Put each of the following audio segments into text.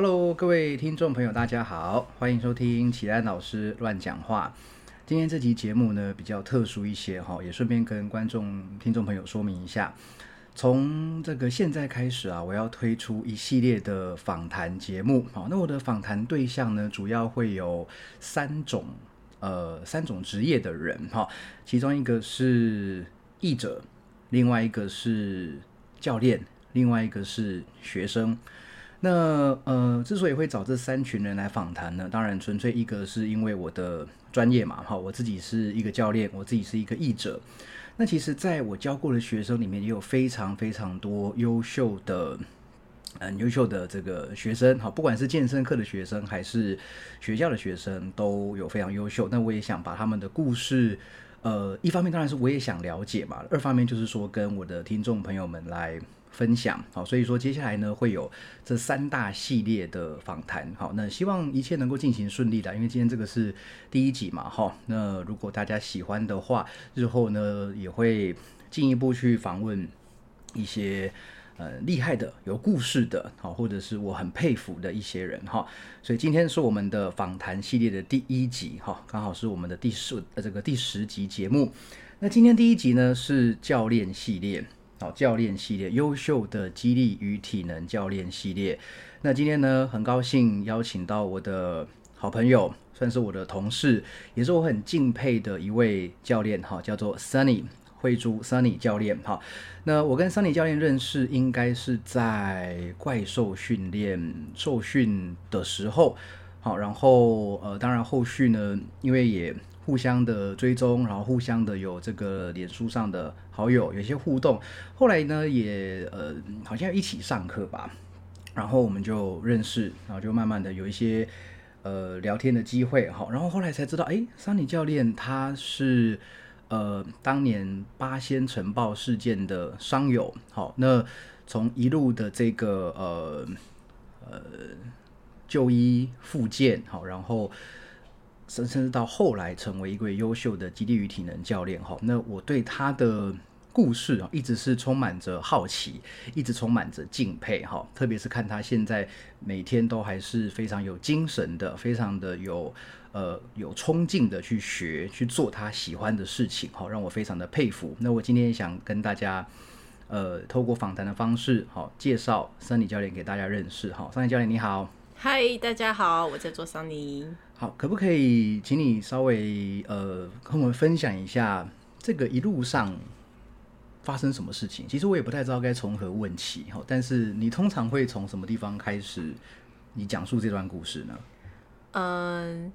Hello，各位听众朋友，大家好，欢迎收听启安老师乱讲话。今天这集节目呢比较特殊一些哈，也顺便跟观众、听众朋友说明一下，从这个现在开始啊，我要推出一系列的访谈节目。好，那我的访谈对象呢，主要会有三种，呃，三种职业的人哈，其中一个是译者，另外一个是教练，另外一个是学生。那呃，之所以会找这三群人来访谈呢，当然纯粹一个是因为我的专业嘛，哈，我自己是一个教练，我自己是一个译者。那其实在我教过的学生里面，也有非常非常多优秀的，嗯，优秀的这个学生，哈，不管是健身课的学生还是学校的学生，都有非常优秀。那我也想把他们的故事，呃，一方面当然是我也想了解嘛，二方面就是说跟我的听众朋友们来。分享。好，所以说接下来呢会有这三大系列的访谈，好，那希望一切能够进行顺利的，因为今天这个是第一集嘛，哈，那如果大家喜欢的话，日后呢也会进一步去访问一些呃厉害的、有故事的，好，或者是我很佩服的一些人，哈，所以今天是我们的访谈系列的第一集，哈，刚好是我们的第十呃这个第十集节目，那今天第一集呢是教练系列。好，教练系列，优秀的激励与体能教练系列。那今天呢，很高兴邀请到我的好朋友，算是我的同事，也是我很敬佩的一位教练，哈，叫做 Sunny 慧珠 Sunny 教练。哈，那我跟 Sunny 教练认识，应该是在怪兽训练受训的时候。好，然后呃，当然后续呢，因为也。互相的追踪，然后互相的有这个脸书上的好友，有些互动。后来呢，也呃，好像一起上课吧，然后我们就认识，然后就慢慢的有一些呃聊天的机会。好，然后后来才知道，哎，桑尼教练他是呃当年八仙城爆事件的伤友。好，那从一路的这个呃呃就医复健，好，然后。甚至到后来成为一位优秀的基地与体能教练哈，那我对他的故事啊，一直是充满着好奇，一直充满着敬佩哈。特别是看他现在每天都还是非常有精神的，非常的有呃有冲劲的去学去做他喜欢的事情哈，让我非常的佩服。那我今天想跟大家呃透过访谈的方式好介绍森尼教练给大家认识哈。森尼教练你好，嗨，大家好，我在做桑尼。好，可不可以请你稍微呃跟我们分享一下这个一路上发生什么事情？其实我也不太知道该从何问起哈，但是你通常会从什么地方开始你讲述这段故事呢？嗯，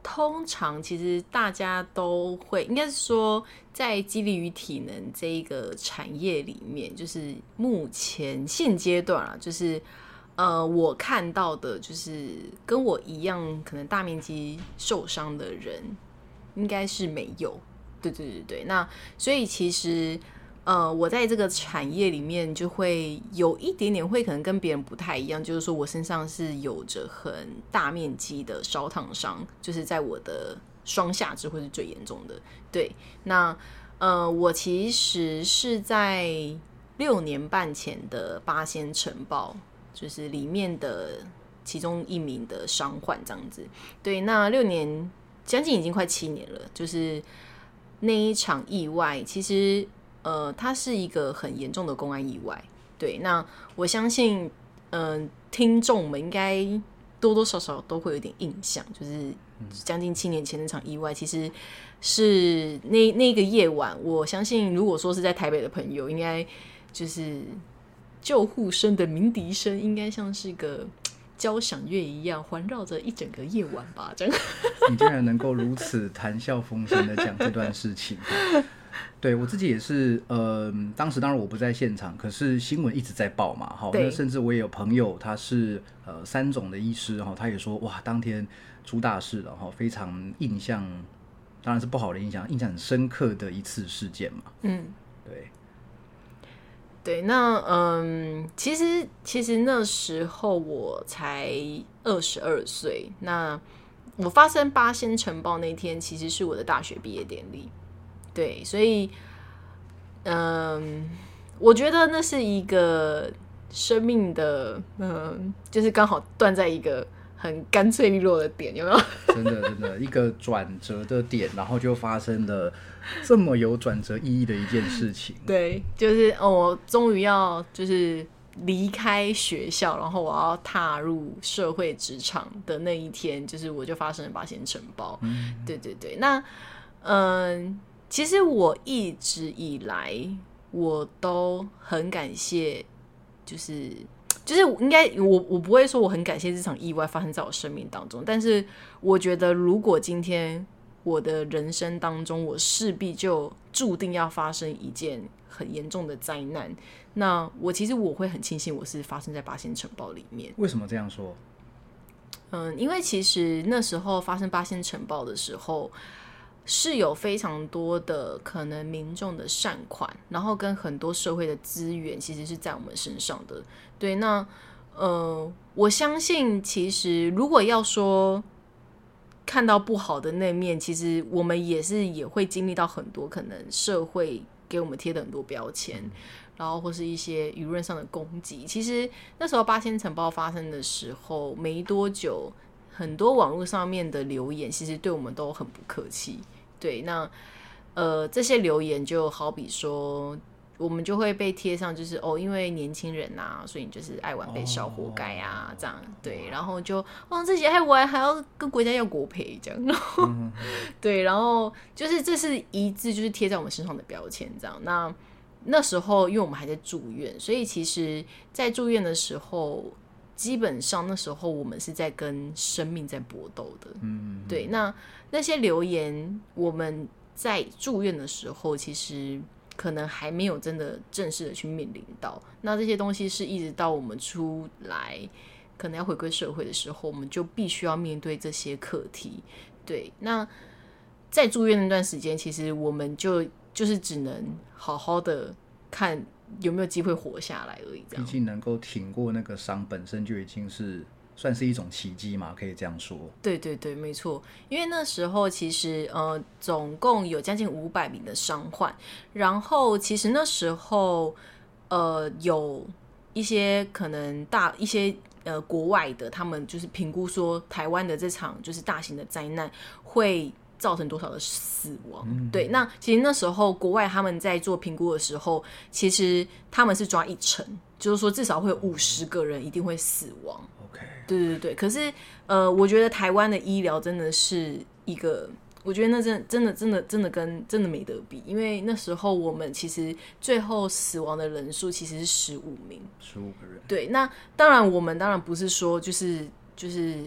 通常其实大家都会，应该是说在激励与体能这一个产业里面，就是目前现阶段啊，就是。呃，我看到的就是跟我一样可能大面积受伤的人，应该是没有。对对对对，那所以其实呃，我在这个产业里面就会有一点点会可能跟别人不太一样，就是说我身上是有着很大面积的烧烫伤，就是在我的双下肢会是最严重的。对，那呃，我其实是在六年半前的八仙城堡。就是里面的其中一名的伤患这样子，对，那六年将近已经快七年了。就是那一场意外，其实呃，它是一个很严重的公安意外。对，那我相信，嗯，听众们应该多多少少都会有点印象，就是将近七年前那场意外，其实是那那个夜晚，我相信如果说是在台北的朋友，应该就是。救护声的鸣笛声，应该像是个 交响乐一样，环绕着一整个夜晚吧。这样，你竟然能够如此谈笑风生的讲这段事情，对我自己也是。呃，当时当然我不在现场，可是新闻一直在报嘛。好，那甚至我也有朋友，他是呃三种的医师，哈，他也说哇，当天出大事了，哈，非常印象，当然是不好的印象，印象很深刻的一次事件嘛。嗯，对。对，那嗯，其实其实那时候我才二十二岁。那我发生八仙城堡那天，其实是我的大学毕业典礼。对，所以嗯，我觉得那是一个生命的，嗯、就是刚好断在一个很干脆利落的点，有没有？真的真的一个转折的点，然后就发生了这么有转折意义的一件事情。对，就是哦，我终于要就是离开学校，然后我要踏入社会职场的那一天，就是我就发生了八仙城堡。对对对，那嗯、其实我一直以来我都很感谢，就是。就是应该我我不会说我很感谢这场意外发生在我生命当中，但是我觉得如果今天我的人生当中，我势必就注定要发生一件很严重的灾难。那我其实我会很庆幸我是发生在八仙城堡里面，为什么这样说？嗯，因为其实那时候发生八仙城堡的时候，是有非常多的可能民众的善款，然后跟很多社会的资源，其实是在我们身上的。对，那呃，我相信其实如果要说看到不好的那面，其实我们也是也会经历到很多可能社会给我们贴的很多标签。然后或是一些舆论上的攻击，其实那时候八仙城堡发生的时候没多久，很多网络上面的留言其实对我们都很不客气。对，那呃这些留言就好比说，我们就会被贴上就是哦，因为年轻人啊，所以你就是爱玩被烧，活该啊，这样对，然后就哦自己爱玩还要跟国家要国赔这样，然后、对，然后就是这是一致就是贴在我们身上的标签这样那。那时候，因为我们还在住院，所以其实，在住院的时候，基本上那时候我们是在跟生命在搏斗的。嗯，对。那那些留言，我们在住院的时候，其实可能还没有真的正式的去面临到。那这些东西是一直到我们出来，可能要回归社会的时候，我们就必须要面对这些课题。对。那在住院那段时间，其实我们就就是只能好好的看有没有机会活下来而已。这样，毕竟能够挺过那个伤，本身就已经是算是一种奇迹嘛，可以这样说。对对对，没错。因为那时候其实呃，总共有将近五百名的伤患，然后其实那时候呃有一些可能大一些呃国外的，他们就是评估说台湾的这场就是大型的灾难会。造成多少的死亡？对，那其实那时候国外他们在做评估的时候，其实他们是抓一成，就是说至少会有五十个人一定会死亡。OK，对对对，可是呃，我觉得台湾的医疗真的是一个，我觉得那真真的真的真的跟真的没得比，因为那时候我们其实最后死亡的人数其实是十五名。十五个人。对，那当然我们当然不是说就是就是，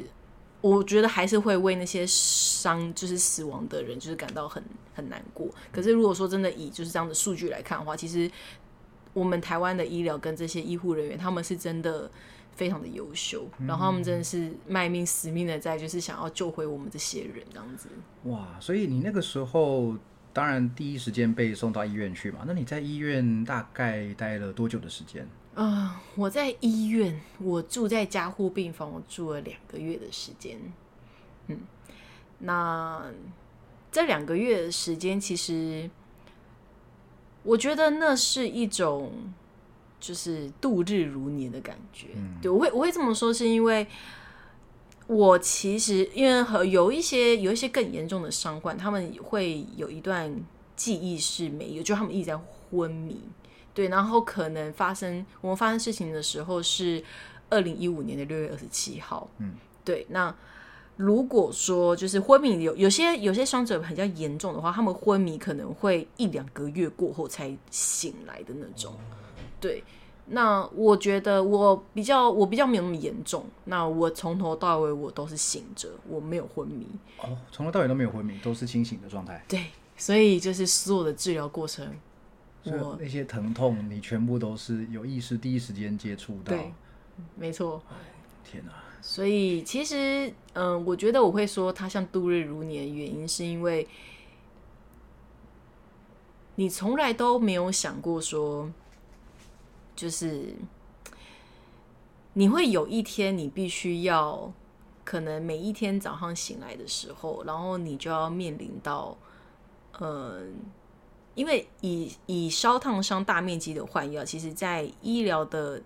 我觉得还是会为那些伤就是死亡的人就是感到很很难过。可是如果说真的以就是这样的数据来看的话，其实我们台湾的医疗跟这些医护人员，他们是真的非常的优秀，然后他们真的是卖命死命的在就是想要救回我们这些人这样子。哇，所以你那个时候当然第一时间被送到医院去嘛？那你在医院大概待了多久的时间？啊、我在医院，我住在加护病房，我住了两个月的时间。嗯，那这两个月的时间，其实我觉得那是一种就是度日如年的感觉。对，我会我会这么说，是因为我其实因为和有一些有一些更严重的伤患，他们会有一段记忆是没有，就他们一直在昏迷。对，然后可能发生我们发生事情的时候是二零一五年的六月二十七号，嗯，对。那如果说就是昏迷有有些有些伤者比较严重的话，他们昏迷可能会一两个月过后才醒来的那种，对。那我觉得我比较我比较没有那么严重，那我从头到尾我都是醒着，我没有昏迷，哦，从头到尾都没有昏迷，都是清醒的状态。对。所以就是所有的治疗过程，我那些疼痛，你全部都是有意识，第一时间接触到。对没错。天哪、所以其实，嗯、我觉得我会说它像度日如年的原因，是因为你从来都没有想过说，就是你会有一天你必须要，可能每一天早上醒来的时候，然后你就要面临到，嗯、因为以以烧烫伤大面积的换药，其实在医疗的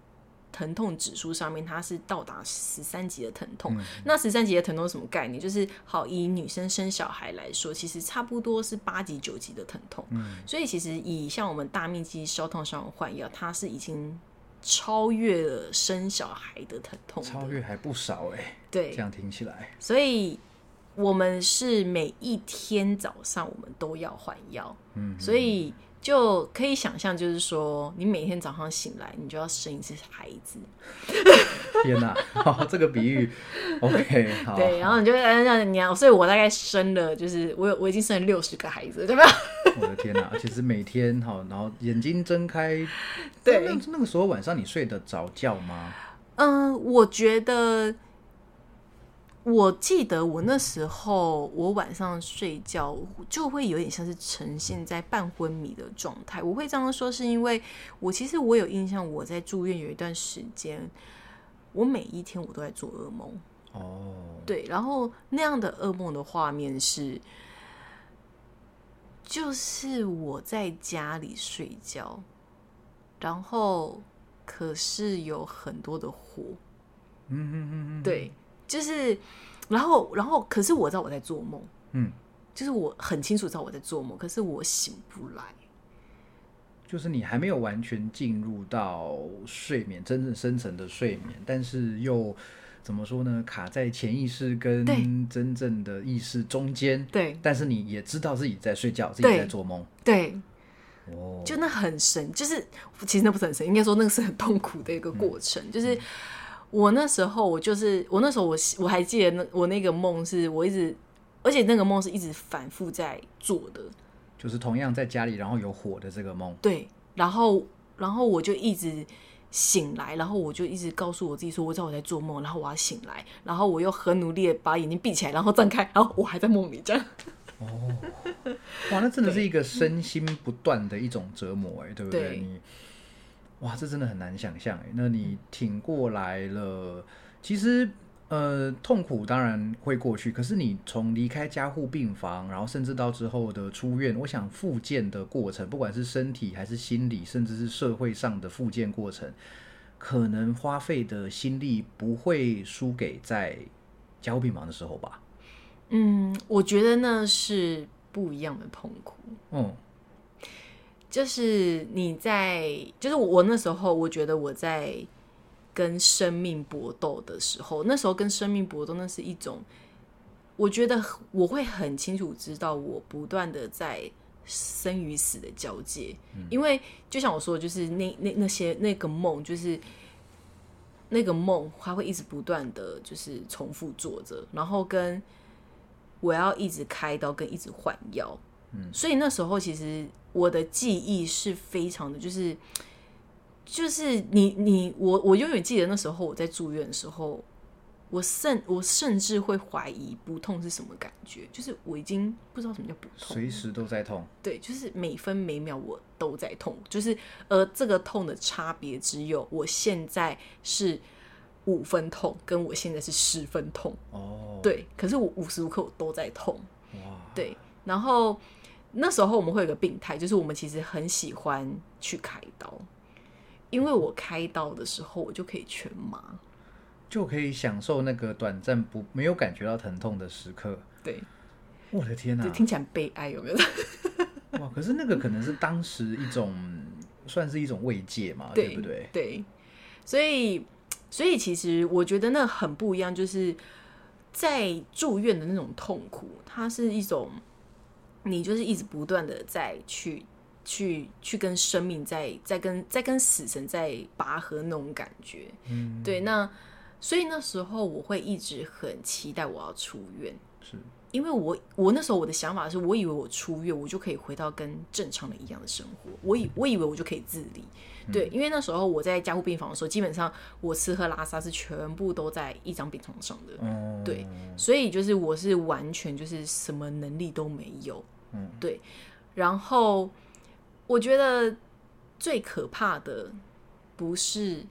疼痛指数上面，它是到达十三级的疼痛。那十三级的疼痛是什么概念？就是好以女生生小孩来说，其实差不多是八级九级的疼痛。所以其实以像我们大面积烧烫伤换药，它是已经超越了生小孩的疼痛，超越还不少哎。对，这样听起来，所以我们是每一天早上我们都要换药。嗯，所以。就可以想象，就是说，你每天早上醒来，你就要生一次孩子。天哪，这个比喻，OK，好。对，然后你就按照你要，所以我大概生了，就是我有我已经生了六十个孩子，对吧？我的天哪，其实每天好，然后眼睛睁开，对，那个时候晚上你睡得着觉吗？嗯，我觉得。我记得我那时候，我晚上睡觉就会有点像是呈现在半昏迷的状态。我会这样说，是因为我其实我有印象，我在住院有一段时间，我每一天我都在做噩梦。哦，对，然后那样的噩梦的画面是，就是我在家里睡觉，然后可是有很多的火。嗯嗯嗯嗯，对。就是，然后，然后，可是我知道我在做梦，嗯，就是我很清楚知道我在做梦，可是我醒不来。就是你还没有完全进入到睡眠，真正深层的睡眠，但是又怎么说呢？卡在潜意识跟真正的意识中间。对，但是你也知道自己在睡觉，自己在做梦。对，哦，就那很神，就是其实那不是很神，应该说那个是很痛苦的一个过程，就是。我那时候，我就是我那时候，我我还记得那我那个梦是我一直，而且那个梦是一直反复在做的，就是同样在家里，然后有火的这个梦。对，然后然后我就一直醒来，然后我就一直告诉我自己说，我知道我在做梦，然后我要醒来，然后我又很努力的把眼睛闭起来，然后睁开，然后我还在梦里这样。哦，哇，那真的是一个身心不断的一种折磨，哎，对不对？你。哇，这真的很难想象哎。那你挺过来了，其实呃，痛苦当然会过去。可是你从离开加护病房，然后甚至到之后的出院，我想复健的过程，不管是身体还是心理，甚至是社会上的复健过程，可能花费的心力不会输给在加护病房的时候吧？嗯，我觉得那是不一样的痛苦。嗯。就是你在，就是我那时候，我觉得我在跟生命搏斗的时候，那时候跟生命搏斗，那是一种，我觉得我会很清楚知道，我不断的在生与死的交界，因为就像我说，就是那那那些那个梦，就是那个梦，它会一直不断的就是重复做着，然后跟我要一直开刀，跟一直换药，嗯，所以那时候其实。我的记忆是非常的，就是，就是你你我我永远记得那时候我在住院的时候，我甚我甚至会怀疑不痛是什么感觉，就是我已经不知道什么叫不痛，随时都在痛，对，就是每分每秒我都在痛，就是而这个痛的差别只有我现在是五分痛，跟我现在是十分痛，哦，对，可是我无时无刻我都在痛，哇，对，然后。那时候我们会有个病态，就是我们其实很喜欢去开刀，因为我开刀的时候我就可以全麻，就可以享受那个短暂不没有感觉到疼痛的时刻。对，我的天哪，听起来悲哀有没有？哇，可是那个可能是当时一种算是一种慰藉嘛，对不对？对，所以所以其实我觉得那很不一样，就是在住院的那种痛苦，它是一种。你就是一直不断的在去去去跟生命在在跟在跟死神在拔河那种感觉，嗯，对，那所以那时候我会一直很期待我要出院，是因为我我那时候我的想法是我以为我出院我就可以回到跟正常的一样的生活，我以我以为我就可以自理。对，因为那时候我在加护病房的时候，基本上我吃喝拉撒是全部都在一张病床上的。对，所以就是我是完全就是什么能力都没有。嗯，对。然后我觉得最可怕的不是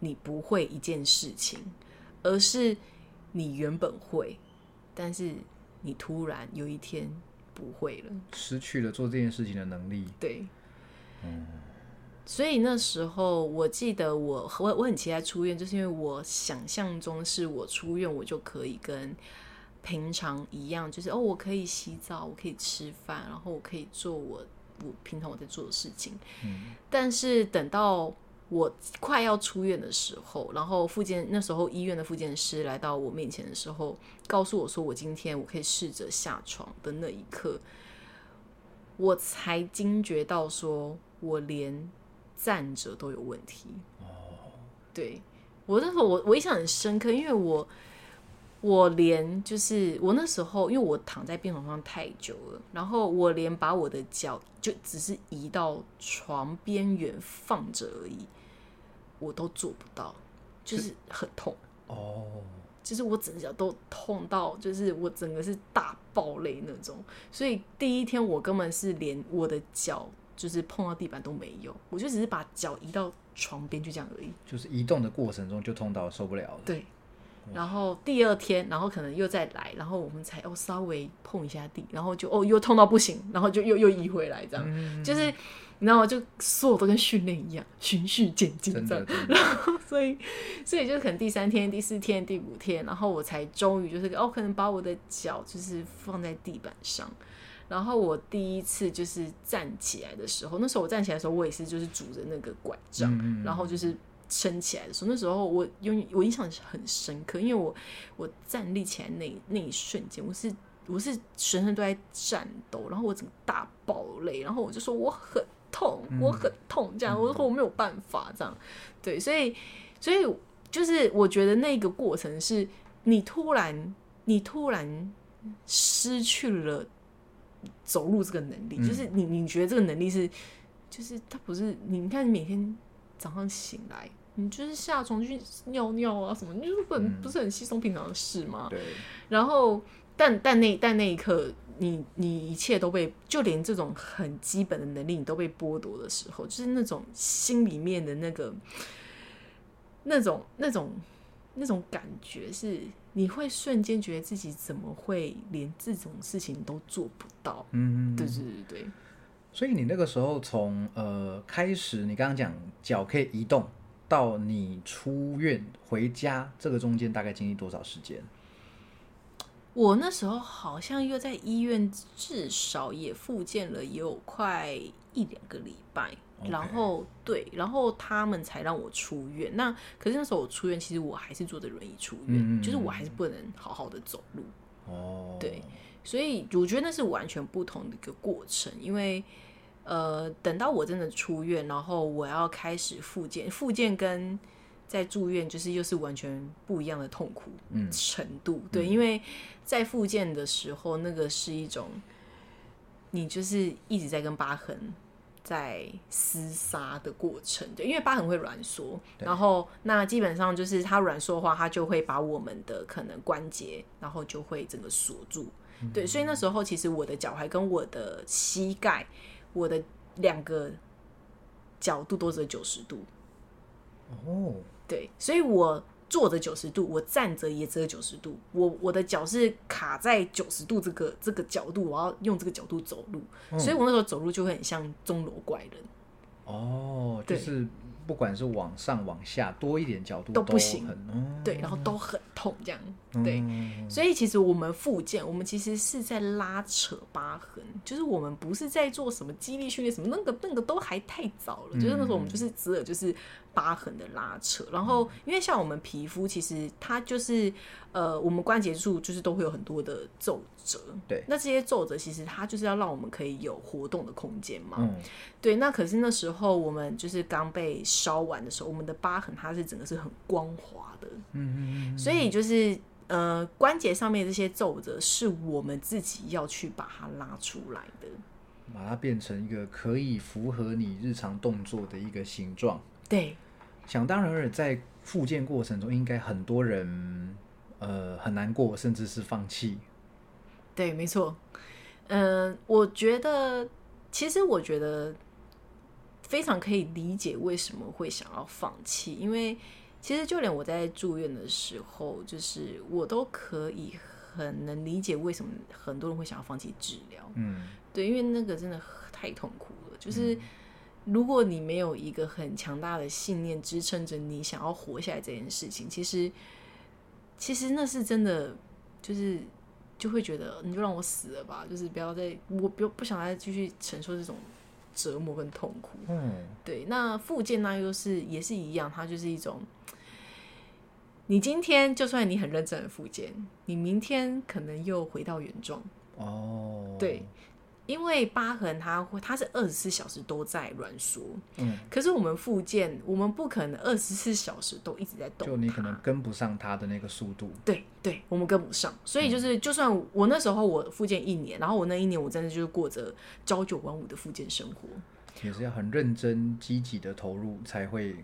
你不会一件事情，而是你原本会，但是你突然有一天不会了，失去了做这件事情的能力。对，嗯。所以那时候我记得我我我很期待出院，就是因为我想象中是我出院我就可以跟平常一样，就是哦，我可以洗澡，我可以吃饭，然后我可以做我我平常我在做的事情。嗯但是等到我快要出院的时候，然后复健那时候医院的复健师来到我面前的时候，告诉我说我今天我可以试着下床的那一刻，我才惊觉到说我连站着都有问题。哦，对我那时候我我印象很深刻，因为我我连就是我那时候因为我躺在病床上太久了，然后我连把我的脚就只是移到床边缘放着而已，我都做不到，就是很痛。哦，就是我整脚都痛到，就是我整个是大爆泪那种。所以第一天我根本是连我的脚就是碰到地板都没有，我就只是把脚移到床边就这样而已。就是移动的过程中就痛到受不了了。对，然后第二天，然后可能又再来，然后我们才哦稍微碰一下地，然后就哦又痛到不行，然后就又又移回来，这样、嗯就是你知道吗？就所有都跟训练一样，循序渐进这样的。真的，所以，所以就是可能第三天、第四天、第五天，然后我才终于就是哦，可能把我的脚就是放在地板上。然后我第一次就是站起来的时候，那时候我站起来的时候，我也是就是拄着那个拐杖，嗯嗯嗯然后就是撑起来的时候，那时候我用我印象很深刻，因为我我站立起来那那一瞬间，我是我是全身都在颤抖，然后我整个大爆泪，然后我就说我很痛，我很痛，这样，我说我没有办法这样，对，所以所以就是我觉得那个过程是你突然你突然失去了走路这个能力，嗯就是你你觉得这个能力是，就是它不是你你看你每天早上醒来，你就是下床去尿尿啊什么，你就是很、嗯。不是很稀松平常的事吗？对，然后，但但那但那一刻，你你一切都被，就连这种很基本的能力你都被剥夺的时候，就是那种心里面的那个那种那种那种感觉是，你会瞬间觉得自己怎么会连这种事情都做不到？嗯，对对对对。所以你那个时候从呃开始，你刚刚讲脚可以移动，到你出院回家，这个中间大概经历多少时间？我那时候好像又在医院，至少也复健了也有快一两个礼拜然后对，然后他们才让我出院。那可是那时候我出院，其实我还是坐着轮椅出院，就是我还是不能好好的走路。哦，对所以我觉得那是完全不同的一个过程，因为呃，等到我真的出院，然后我要开始复健，复健跟在住院就是又是完全不一样的痛苦嗯程度。对，因为在复健的时候，那个是一种你就是一直在跟疤痕。在厮杀的过程，对，因为疤痕会软缩，然后那基本上就是它软缩的话，它就会把我们的可能关节，然后就会整个锁住，对，所以那时候其实我的脚踝跟我的膝盖，我的两个角度都是九十度，哦，对，所以我坐着九十度，我站着也只有九十度，我我的脚是卡在九十度这个这个角度，我要用这个角度走路，所以我那时候走路就会很像钟楼怪人。哦，就是不管是往上往下多一点角度都不行对，然后都很痛这样，对，嗯所以其实我们复健，我们其实是在拉扯疤痕，就是我们不是在做什么肌力训练，什么那个那个都还太早了，就是那时候我们就是只有就是疤痕的拉扯，然后因为像我们皮肤，其实它就是呃，我们关节处就是都会有很多的皱褶，对。那这些皱褶其实它就是要让我们可以有活动的空间嘛，嗯。对，那可是那时候我们就是刚被烧完的时候，我们的疤痕它是整个是很光滑的，嗯嗯所以就是呃关节上面这些皱褶是我们自己要去把它拉出来的。嗯，把它变成一个可以符合你日常动作的一个形状。对，想当然尔，在复健过程中，应该很多人呃很难过，甚至是放弃。对，没错。嗯、我觉得其实我觉得非常可以理解为什么会想要放弃，因为其实就连我在住院的时候，就是我都可以很能理解为什么很多人会想要放弃治疗。嗯对，因为那个真的太痛苦了，就是如果你没有一个很强大的信念支撑着你想要活下来这件事情，其实其实那是真的，就是就会觉得你就让我死了吧，就是不要再我不不想再继续承受这种折磨跟痛苦。嗯，对，那复健那又是也是一样，它就是一种，你今天就算你很认真的复健，你明天可能又回到原状。哦，对，因为疤痕它会，它是二十四小时都在挛缩，嗯，可是我们复健，我们不可能二十四小时都一直在动，就你可能跟不上它的那个速度。对对，我们跟不上，所以就是，就算我那时候我复健一年，然后我那一年我真的就是过着朝九晚五的复健生活，也是要很认真、积极的投入，才会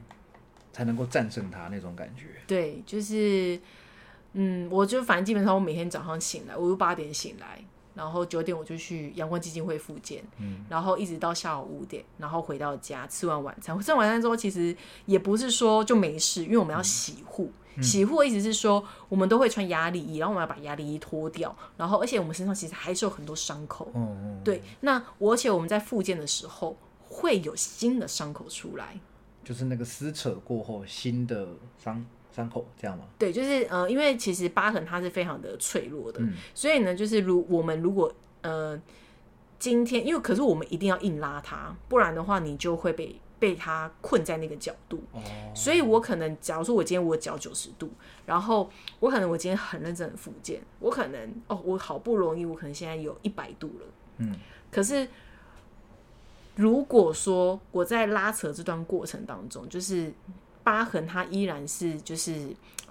才能够战胜它那种感觉。对，就是，嗯，我就反正基本上我每天早上醒来，我就八点醒来，然后九点我就去阳光基金会复健，嗯，然后一直到下午五点，然后回到家吃完晚餐。吃完晚餐之后，其实也不是说就没事，因为我们要洗护。洗护的意思是说，我们都会穿压力衣，然后我们要把压力衣脱掉，然后而且我们身上其实还是有很多伤口。嗯嗯，对，那我而且我们在复健的时候会有新的伤口出来。就是那个撕扯过后新的伤伤口，这样吗？对，就是呃，因为其实疤痕它是非常的脆弱的，所以呢，就是如我们如果呃今天，因为可是我们一定要硬拉它，不然的话你就会被被它困在那个角度。哦，所以我可能假如说我今天我脚九十度，然后我可能我今天很认真的复健，我可能哦我好不容易我可能现在有一百度了，嗯，可是如果说我在拉扯这段过程当中，就是疤痕它依然是就是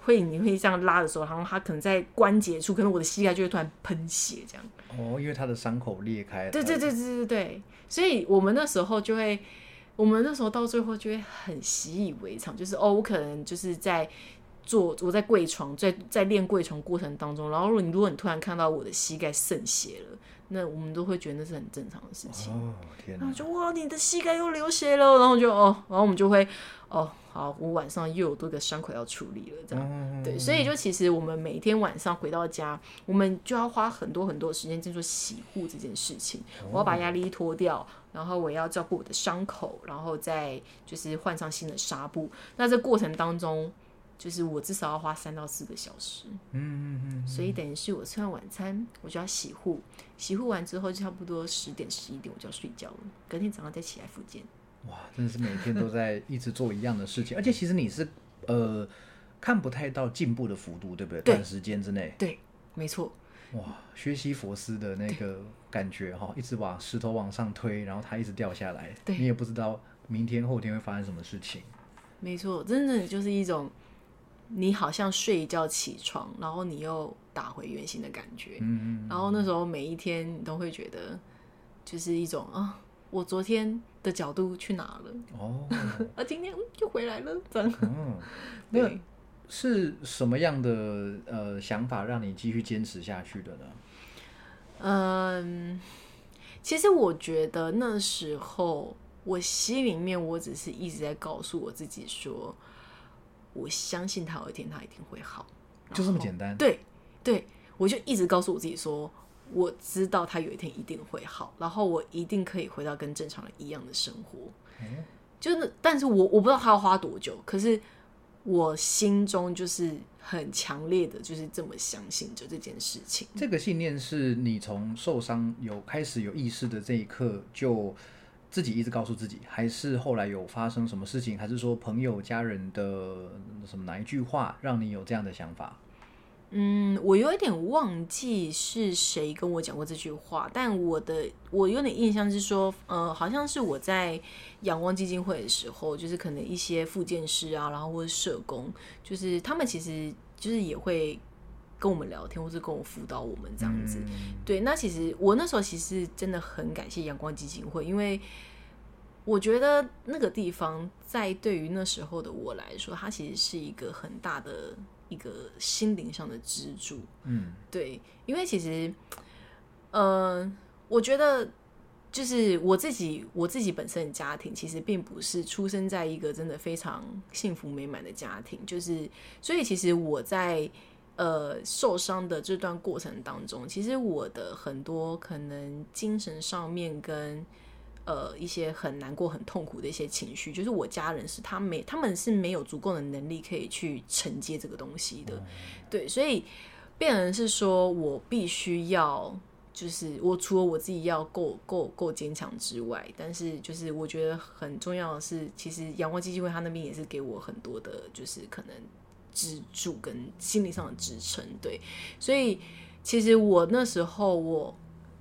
会你会这样拉的时候，然后它可能在关节处，可能我的膝盖就会突然喷血这样。哦，因为它的伤口裂开了。对对对对对对，所以我们那时候就会，我们那时候到最后就会很习以为常，就是哦，我可能就是在做我在跪床，在在练跪床过程当中，然后如果你如果你突然看到我的膝盖渗血了，那我们都会觉得那是很正常的事情。哦，然后！就哇，你的膝盖又流血了，然后就哦，然后我们就会哦，好，我晚上又有多个伤口要处理了，这样。嗯对，所以就其实我们每天晚上回到家，我们就要花很多很多时间在做洗护这件事情。我要把压力脱掉，然后我要照顾我的伤口，然后再就是换上新的纱布。那这过程当中，就是我至少要花三到四个小时。嗯嗯嗯，所以等于是我吃完晚餐，我就要洗护，洗护完之后就差不多十点十一点我就要睡觉了，隔天早上再起来复健。哇，真的是每天都在一直做一样的事情，而且其实你是呃看不太到进步的幅度，对不对？对短时间之内，对，没错，哇，学习佛斯的那个感觉哈，一直把石头往上推，然后它一直掉下来，对你也不知道明天后天会发生什么事情。没错，真的就是一种你好像睡一觉起床，然后你又打回原形的感觉。嗯然后那时候每一天你都会觉得，就是一种啊，我昨天的角度去哪了？嗯，哦，啊，今天嗯又回来了，这样。嗯，那对，是什么样的呃想法让你继续坚持下去的呢？嗯，其实我觉得那时候我心里面我只是一直在告诉我自己说，我相信他有一天他一定会好，就这么简单。对对，我就一直告诉我自己说，我知道他有一天一定会好，然后我一定可以回到跟正常人一样的生活。嗯就是，但是我我不知道他要花多久，可是我心中就是很强烈的，就是这么相信着这件事情。这个信念是你从受伤有开始有意识的这一刻就自己一直告诉自己，还是后来有发生什么事情，还是说朋友、家人的什么哪一句话让你有这样的想法？嗯，我有一点忘记是谁跟我讲过这句话，但我的我有点印象是说，呃，好像是我在仰望基金会的时候，就是可能一些复健师啊，然后或者社工，就是他们其实就是也会跟我们聊天，或是跟我辅导我们这样子。嗯对，那其实我那时候其实真的很感谢阳光基金会，因为我觉得那个地方在对于那时候的我来说，它其实是一个很大的一个心灵上的支柱。嗯对，因为其实，呃，我觉得就是我自己我自己本身的家庭，其实并不是出生在一个真的非常幸福美满的家庭，就是所以其实我在呃受伤的这段过程当中，其实我的很多可能精神上面跟呃一些很难过、很痛苦的一些情绪，就是我家人是他没他们是没有足够的能力可以去承接这个东西的，对，所以变成是说我必须要。就是我除了我自己要够够够坚强之外，但是就是我觉得很重要的是，其实阳光基金会他那边也是给我很多的，就是可能支柱跟心理上的支撑。对，所以其实我那时候我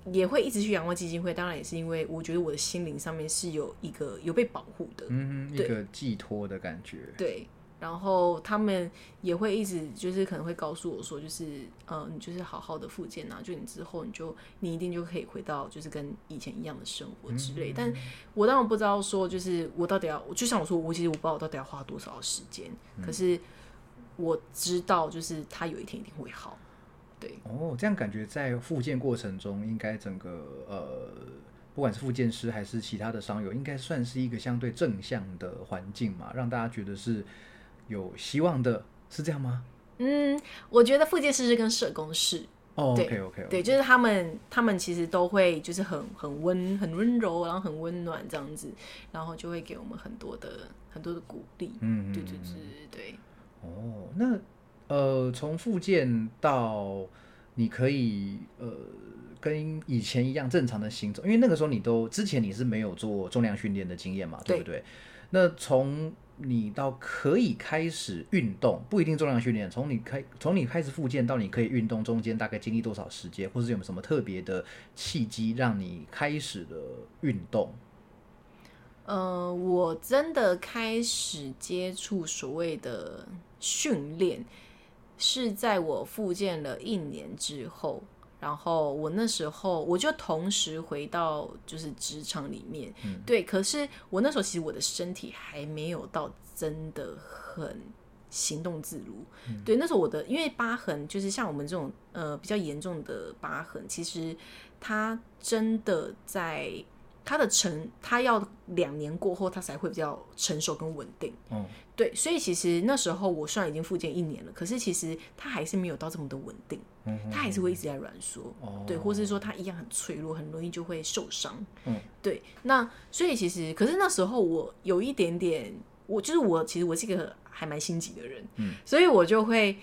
也会一直去阳光基金会，当然也是因为我觉得我的心灵上面是有一个有被保护的，嗯，一个寄托的感觉。对。然后他们也会一直就是可能会告诉我说，就是呃，你就是好好的复健啊，就你之后你就你一定就可以回到就是跟以前一样的生活之类。但我当然不知道说，就是我到底要，就像我说，我其实我不知道我到底要花多少时间。可是我知道，就是他有一天一定会好。对哦，这样感觉在复健过程中，应该整个呃，不管是复健师还是其他的商友，应该算是一个相对正向的环境嘛，让大家觉得是。有希望的是这样吗？嗯，我觉得复健师是跟社工是哦，OK OK，对，就是他们，他们其实都会就是很很温很温柔，然后很温暖这样子，然后就会给我们很多的很多的鼓励。嗯，对对对对。哦，那呃，从复健到你可以呃跟以前一样正常的行走，因为那个时候你都之前你是没有做重量训练的经验嘛，对不对？那从你到可以开始运动，不一定重量训练。从你开，从你开始复健到你可以运动，中间大概经历多少时间，或是有没有什么特别的契机让你开始了运动？呃，我真的开始接触所谓的训练，是在我复健了一年之后。然后我那时候我就同时回到就是职场里面，对。可是我那时候其实我的身体还没有到真的很行动自如，对。那时候我的因为疤痕就是像我们这种呃比较严重的疤痕，其实它真的在。它的成，它要两年过后，它才会比较成熟跟稳定。嗯，对，所以其实那时候我虽然已经复健一年了，可是其实它还是没有到这么的稳定。嗯，它还是会一直在软缩。哦，对，或是说它一样很脆弱，很容易就会受伤。嗯，对。那所以其实，可是那时候我有一点点，我就是我其实我是一个还蛮心急的人。嗯，所以我就会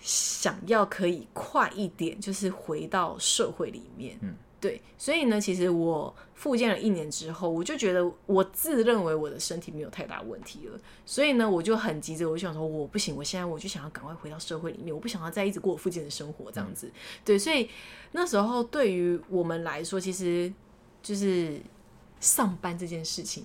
想要可以快一点，就是回到社会里面。嗯。对，所以呢，其实我复健了一年之后，我就觉得我自认为我的身体没有太大问题了，所以呢，我就很急着，我就想说我不行，我现在我就想要赶快回到社会里面，我不想要再一直过我复健的生活这样子。对，所以那时候对于我们来说，其实就是上班这件事情。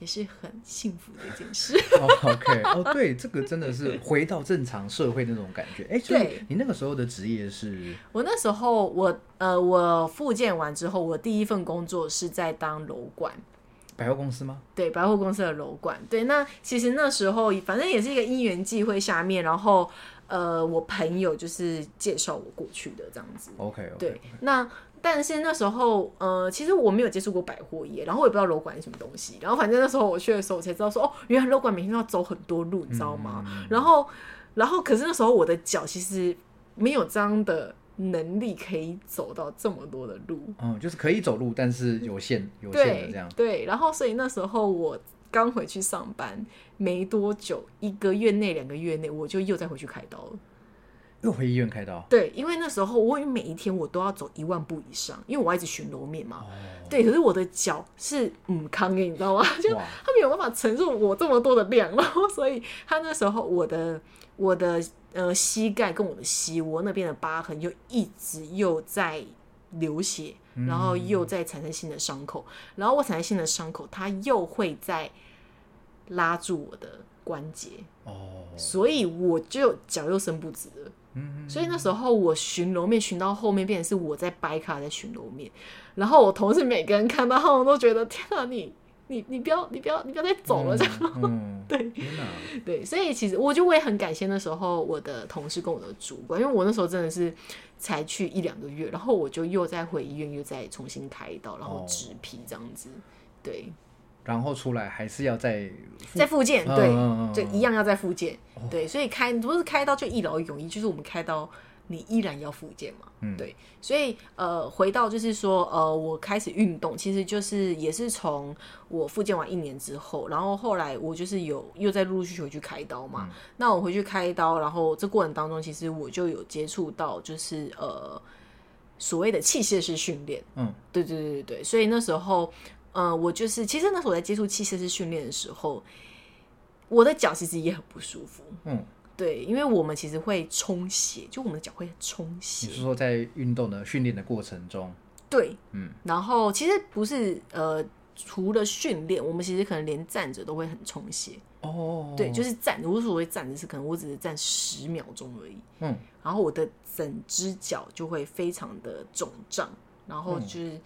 也是很幸福的一件事。OK，哦，对，这个真的是回到正常社会那种感觉。哎，所以你那个时候的职业是？我那时候，我呃，我复健完之后，我第一份工作是在当楼管。百货公司吗？对，百货公司的楼管。对，那其实那时候反正也是一个因缘际会下面，然后呃，我朋友就是介绍我过去的这样子。OK，对，那。但是那时候，呃，其实我没有接触过百货业，然后我也不知道楼管是什么东西。然后反正那时候我去的时候，我才知道说，哦，原来楼管每天都要走很多路，你知道吗？然后，然后，可是那时候我的脚其实没有这样的能力可以走到这么多的路。嗯，就是可以走路，但是有限，有限的这样。对，然后所以那时候我刚回去上班没多久，一个月内、两个月内，我就又再回去开刀了。又回医院开刀？对，因为那时候我每一天我都要走一万步以上，因为我要一直巡楼面嘛。对，可是我的脚是嗯康诶，你知道吗？就他没有办法承受我这么多的量，然后所以他那时候我的我的呃膝盖跟我的膝窝那边的疤痕又一直又在流血，然后又在产生新的伤口，然后我产生新的伤口，它又会在拉住我的关节哦，所以我就脚又伸不直了。所以那时候我巡楼面巡到后面，变成是我在掰卡在巡楼面，然后我同事每个人看到他们都觉得天啊，你你你不要你不要你不要再走了。这样，对，对，所以其实我就我也很感谢那时候我的同事跟我的主管，因为我那时候真的是才去一两个月，然后我就又再回医院又再重新开刀，然后植皮这样子，对。然后出来还是要再再复健，对，就一样要再复健，对，所以开不是开刀就一劳永逸，就是我们开刀你依然要复健嘛。嗯对，所以呃，回到就是说，呃，我开始运动，其实就是也是从我复健完一年之后，然后后来我就是有又在陆陆续续回去开刀嘛。那我回去开刀，然后这过程当中，其实我就有接触到就是呃所谓的器械式训练。嗯，对对对对对，所以那时候，呃，我就是其实那时候我在接触器械式训练的时候，我的脚其实也很不舒服。嗯，对，因为我们其实会充血，就我们的脚会充血你。是说在运动的训练的过程中，对，嗯，然后其实不是呃，除了训练，我们其实可能连站着都会很充血。哦，对，就是站，我所谓站着是可能我只是站十秒钟而已，嗯，然后我的整只脚就会非常的肿胀，然后就是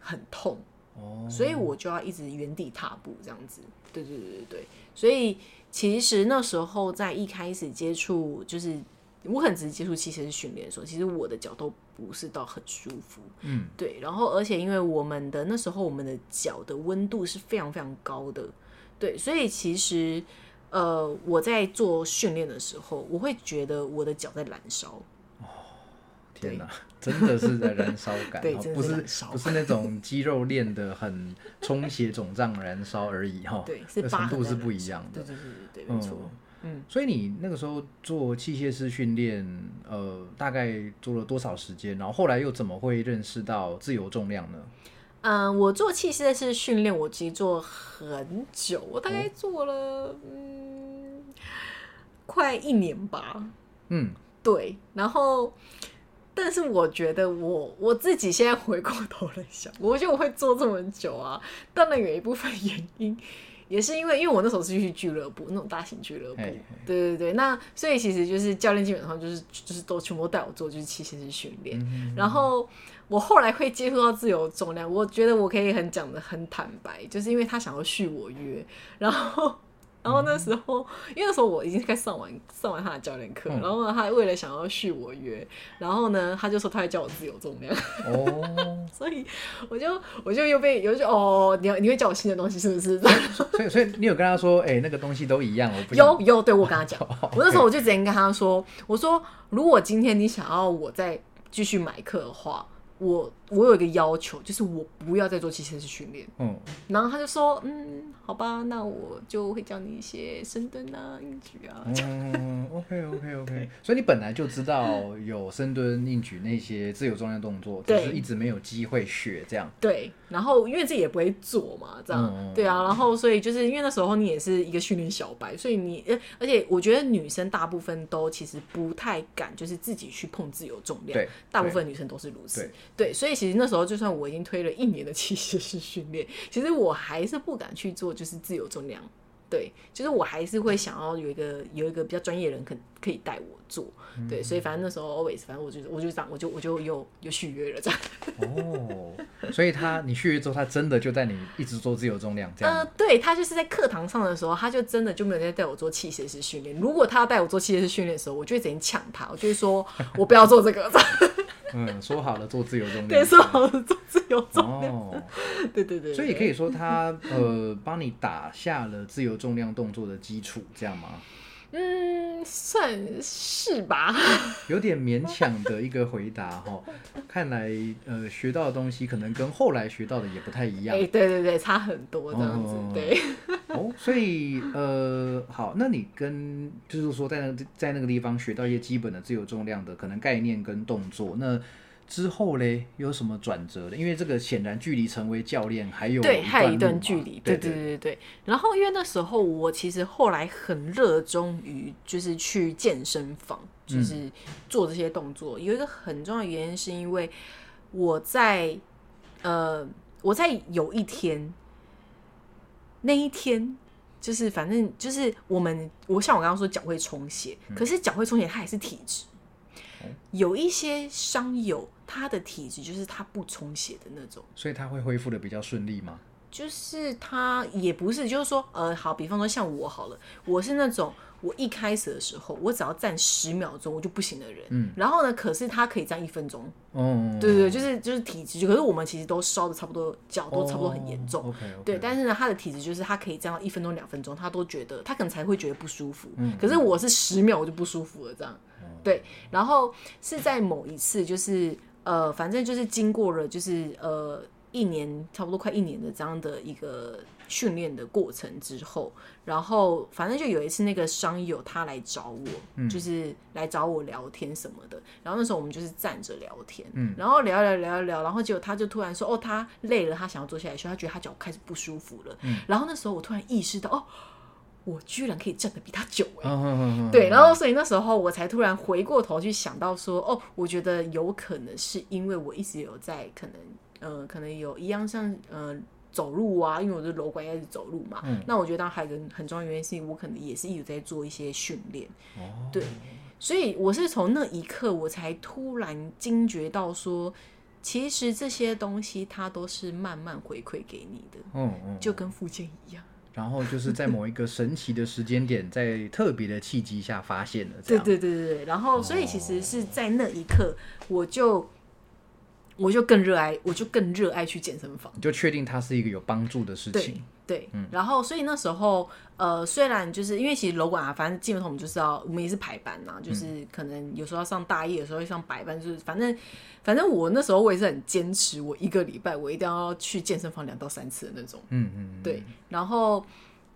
很痛。哦，所以我就要一直原地踏步这样子。对对对对对，所以其实那时候在一开始接触，就是我很直接接触器械式训练的时候，其实我的脚都不是到很舒服。嗯，对，然后而且因为我们的那时候我们的脚的温度是非常非常高的，对，所以其实呃我在做训练的时候，我会觉得我的脚在燃烧。哦天哪，真的是在燃烧感，不是不是那种肌肉练的很充血肿胀燃烧而已哈，对，程度是不一样的对。对对对对，没错。嗯所以你那个时候做器械式训练，呃，大概做了多少时间？然后后来又怎么会认识到自由重量呢？嗯，我做器械式训练，我其实做很久，我大概做了、嗯快一年吧。嗯，对，然后但是我觉得我我自己现在回过头来想，我觉得我会做这么久啊，当然有一部分原因。也是因为，因为我那时候是去俱乐部，那种大型俱乐部，嘿嘿。对对对，那所以其实就是教练基本上就是就是都全部带我做就是器械式训练，然后我后来会接触到自由重量，我觉得我可以很讲的很坦白，就是因为他想要续我约，然后。然后那时候，因为那时候我已经该上完上完他的教练课，嗯。然后呢，他为了想要续我约，然后呢，他就说他会教我自由重量，哦，所以我就我就又被有就哦，你要你会教我新的东西是不是？所以所以你有跟他说，哎、那个东西都一样，我不想。有有，对我跟他讲，哦我那时候我就直接跟他说，我说如果今天你想要我再继续买课的话，我我有一个要求，就是我不要再做器械式训练。嗯，然后他就说，嗯，好吧，那我就会教你一些深蹲啊、硬举啊。嗯，OK OK OK，所以你本来就知道有深蹲、硬举那些自由重量动作，只对。是一直没有机会学这样。对，然后因为自己也不会做嘛，这样、嗯对啊，然后所以就是因为那时候你也是一个训练小白，所以你呃，而且我觉得女生大部分都其实不太敢，就是自己去碰自由重量，对。大部分女生都是如此。对，对，所以其实那时候就算我已经推了一年的器械式训练，其实我还是不敢去做就是自由重量。对，就是我还是会想要有一个有一个比较专业的人可可以带我做，嗯对，所以反正那时候 always，反正我就我就这样，我就我就又又续约了这样。哦，所以他你续约之后，他真的就带你一直做自由重量这样。呃，对他就是在课堂上的时候，他就真的就没有在带我做器械式训练。如果他要带我做器械式训练的时候，我就会直接抢他，我就会说我不要做这个，嗯，说好了做自由重量。对，说好了做自由重量，哦，对对对，所以可以说他呃帮你打下了自由重量动作的基础，这样吗？嗯，算是吧。有点勉强的一个回答哈。看来呃学到的东西可能跟后来学到的也不太一样哎、。对对对，差很多这样子，哦对。哦，所以呃，好，那你跟就是说在那个在那个地方学到一些基本的自由重量的可能概念跟动作，那之后嘞有什么转折的？因为这个显然距离成为教练还有对，还有一段距离，对对对对对。然后因为那时候我其实后来很热衷于就是去健身房，就是做这些动作。有一个很重要的原因是因为我在呃我在有一天那一天。就是反正就是我们，我像我刚刚说脚会充血，可是脚会充血，它也是体质。有一些伤友，他的体质就是他不充血的那种。所以他会恢复的比较顺利吗？就是他也不是，就是说，呃，好，比方说像我好了，我是那种我一开始的时候，我只要站十秒钟我就不行的人，嗯，然后呢，可是他可以站一分钟，哦，对对对，就是就是体质，可是我们其实都烧的差不多，脚都差不多很严重，OK 对，但是呢，他的体质就是他可以站到一分钟、两分钟，他都觉得他可能才会觉得不舒服，嗯。可是我是十秒我就不舒服了，这样，对，然后是在某一次，就是呃，反正就是经过了，就是呃一年，差不多快一年的这样的一个训练的过程之后，然后反正就有一次那个商友他来找我，就是来找我聊天什么的，然后那时候我们就是站着聊天，嗯，然后聊聊聊聊，然后结果他就突然说，哦，他累了，他想要坐下来休，他觉得他脚开始不舒服了，嗯，然后那时候我突然意识到，哦。我居然可以站的比他久哎，对，然后所以那时候我才突然回过头去想到说，哦，我觉得有可能是因为我一直有在可能，呃，可能有一样像呃走路啊，因为我的楼管要是走路嘛，那我觉得还有个很重要原因是我可能也是一直在做一些训练，对，所以我是从那一刻我才突然惊觉到说，其实这些东西它都是慢慢回馈给你的，嗯嗯，就跟附件一样。然后就是在某一个神奇的时间点，在特别的契机下发现了。对对对对对。然后，所以其实是在那一刻，我就我就更热爱，我就更热爱去健身房，就确定它是一个有帮助的事情。对，嗯。然后，所以那时候，呃，虽然就是因为其实楼管啊，反正基本上我们就是要，我们也是排班呐，就是可能有时候要上大夜，有时候上白班，就是反正。反正我那时候我也是很坚持，我一个礼拜我一定要去健身房两到三次的那种。嗯嗯，对。然后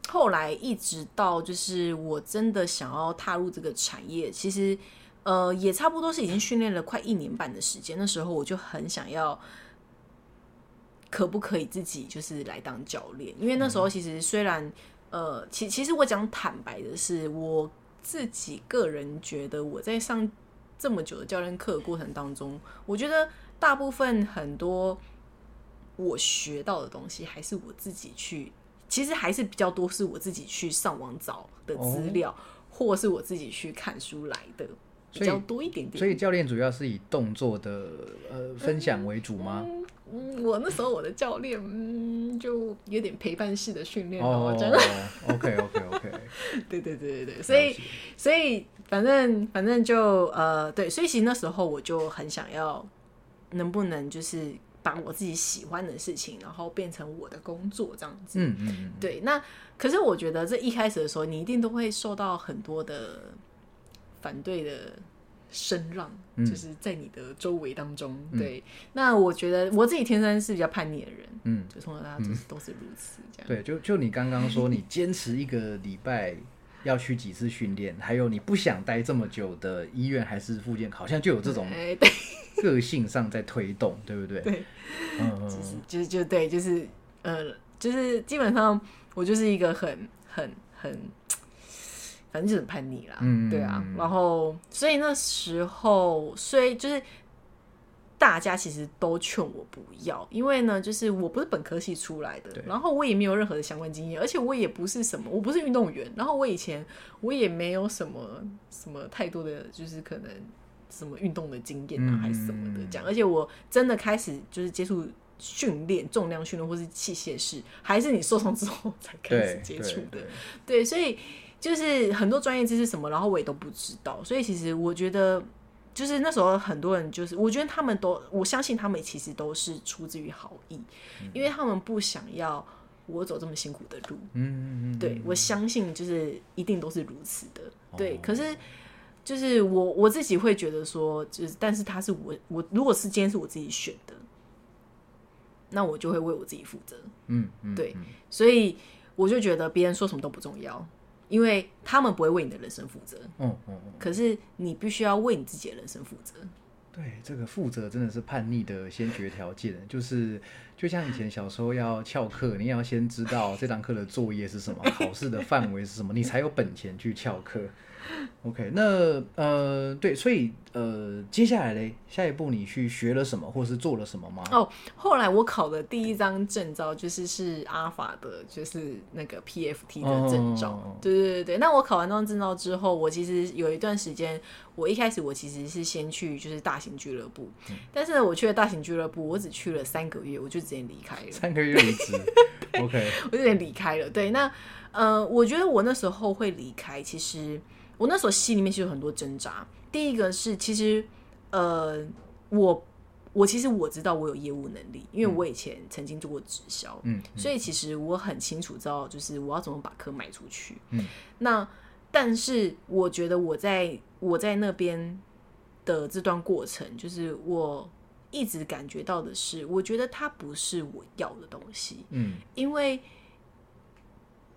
后来一直到就是我真的想要踏入这个产业，其实呃也差不多是已经训练了快一年半的时间。那时候我就很想要，可不可以自己就是来当教练？因为那时候其实虽然呃，其其实我讲坦白的是，我自己个人觉得我在上。这么久的教练课过程当中，我觉得大部分很多我学到的东西，还是我自己去，其实还是比较多是我自己去上网找的资料，或是我自己去看书来的，比较多一点点。所以教练主要是以动作的呃分享为主吗？嗯，我那时候我的教练嗯，就有点陪伴式的训练哦，真的。OK OK OK，对对对对对，所以所以。反正反正就呃对，所以其实那时候我就很想要，能不能就是把我自己喜欢的事情，然后变成我的工作这样子。嗯嗯。对，那可是我觉得这一开始的时候，你一定都会受到很多的反对的声浪，就是在你的周围当中。对，那我觉得我自己天生是比较叛逆的人，嗯，就从小到大都是都是如此这样。对，就就你刚刚说，你坚持一个礼拜。要去几次训练？还有你不想待这么久的医院还是附件，好像就有这种个性上在推动，对不对？对，嗯，就是就是就对，就是呃，就是基本上我就是一个很很很，反正就是很叛逆啦，嗯，对啊，然后所以那时候，所以就是。大家其实都劝我不要，因为呢，就是我不是本科系出来的，然后我也没有任何的相关经验，而且我也不是什么，我不是运动员，然后我以前我也没有什么什么太多的，就是可能什么运动的经验啊，还是什么的这样，而且我真的开始就是接触训练、重量训练或是器械式，还是你受伤之后才开始接触的，对，所以就是很多专业知识什么，然后我也都不知道，所以其实我觉得。就是那时候很多人，就是我觉得他们都，我相信他们其实都是出自于好意，因为他们不想要我走这么辛苦的路。嗯嗯嗯对我相信就是一定都是如此的。对，可是就是我我自己会觉得说，就是但是他是我我如果是今天是我自己选的，那我就会为我自己负责。嗯嗯，对，所以我就觉得别人说什么都不重要。因为他们不会为你的人生负责，嗯嗯嗯，可是你必须要为你自己的人生负责。对，这个负责真的是叛逆的先决条件，就是就像以前小时候要翘课，你要先知道这堂课的作业是什么，考试的范围是什么，你才有本钱去翘课。OK，那呃，对，所以呃，接下来嘞，下一步你去学了什么，或是做了什么吗？哦，后来我考的第一张证照就是是阿法的，就是那个 PFT 的证照。对对对对，那我考完那张证照之后，我其实有一段时间，我一开始我其实是先去就是大型俱乐部，但是我去了大型俱乐部，我只去了三个月，我就直接离开了。三个月离职，OK，我就直接离开了。对，那呃，我觉得我那时候会离开，其实。我那时候心里面其实有很多挣扎。第一个是，其实，呃，我我其实我知道我有业务能力，因为我以前曾经做过直销，嗯，所以其实我很清楚知道，就是我要怎么把课卖出去。嗯，那但是我觉得我在我在那边的这段过程，就是我一直感觉到的是，我觉得它不是我要的东西，嗯。因为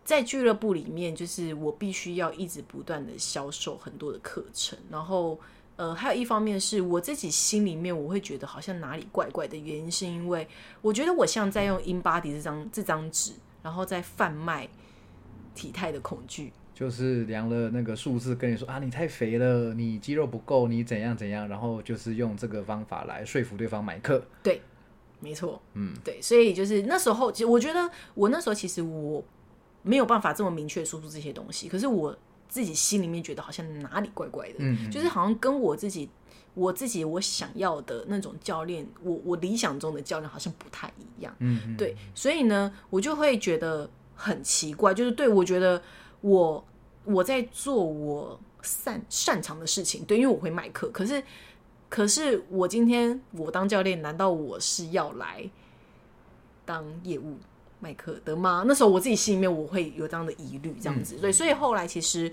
在俱乐部里面，就是我必须要一直不断的销售很多的课程，然后呃，还有一方面是我自己心里面我会觉得好像哪里怪怪的原因，是因为我觉得我像在用 InBody 这张这张纸，然后在贩卖体态的恐惧。就是量了那个数字跟你说啊，你太肥了，你肌肉不够，你怎样怎样，然后就是用这个方法来说服对方买课。对，没错，嗯，对，所以就是那时候，其实我觉得我那时候其实我没有办法这么明确地说出这些东西，可是我自己心里面觉得好像哪里怪怪的，嗯就是好像跟我自己我自己我想要的那种教练，我我理想中的教练好像不太一样，对，所以呢，我就会觉得很奇怪，就是对我觉得我我在做我擅擅长的事情，对，因为我会卖课，可是可是我今天我当教练，难道我是要来当业务卖课的吗？那时候我自己心里面我会有这样的疑虑，这样子，对，所以后来其实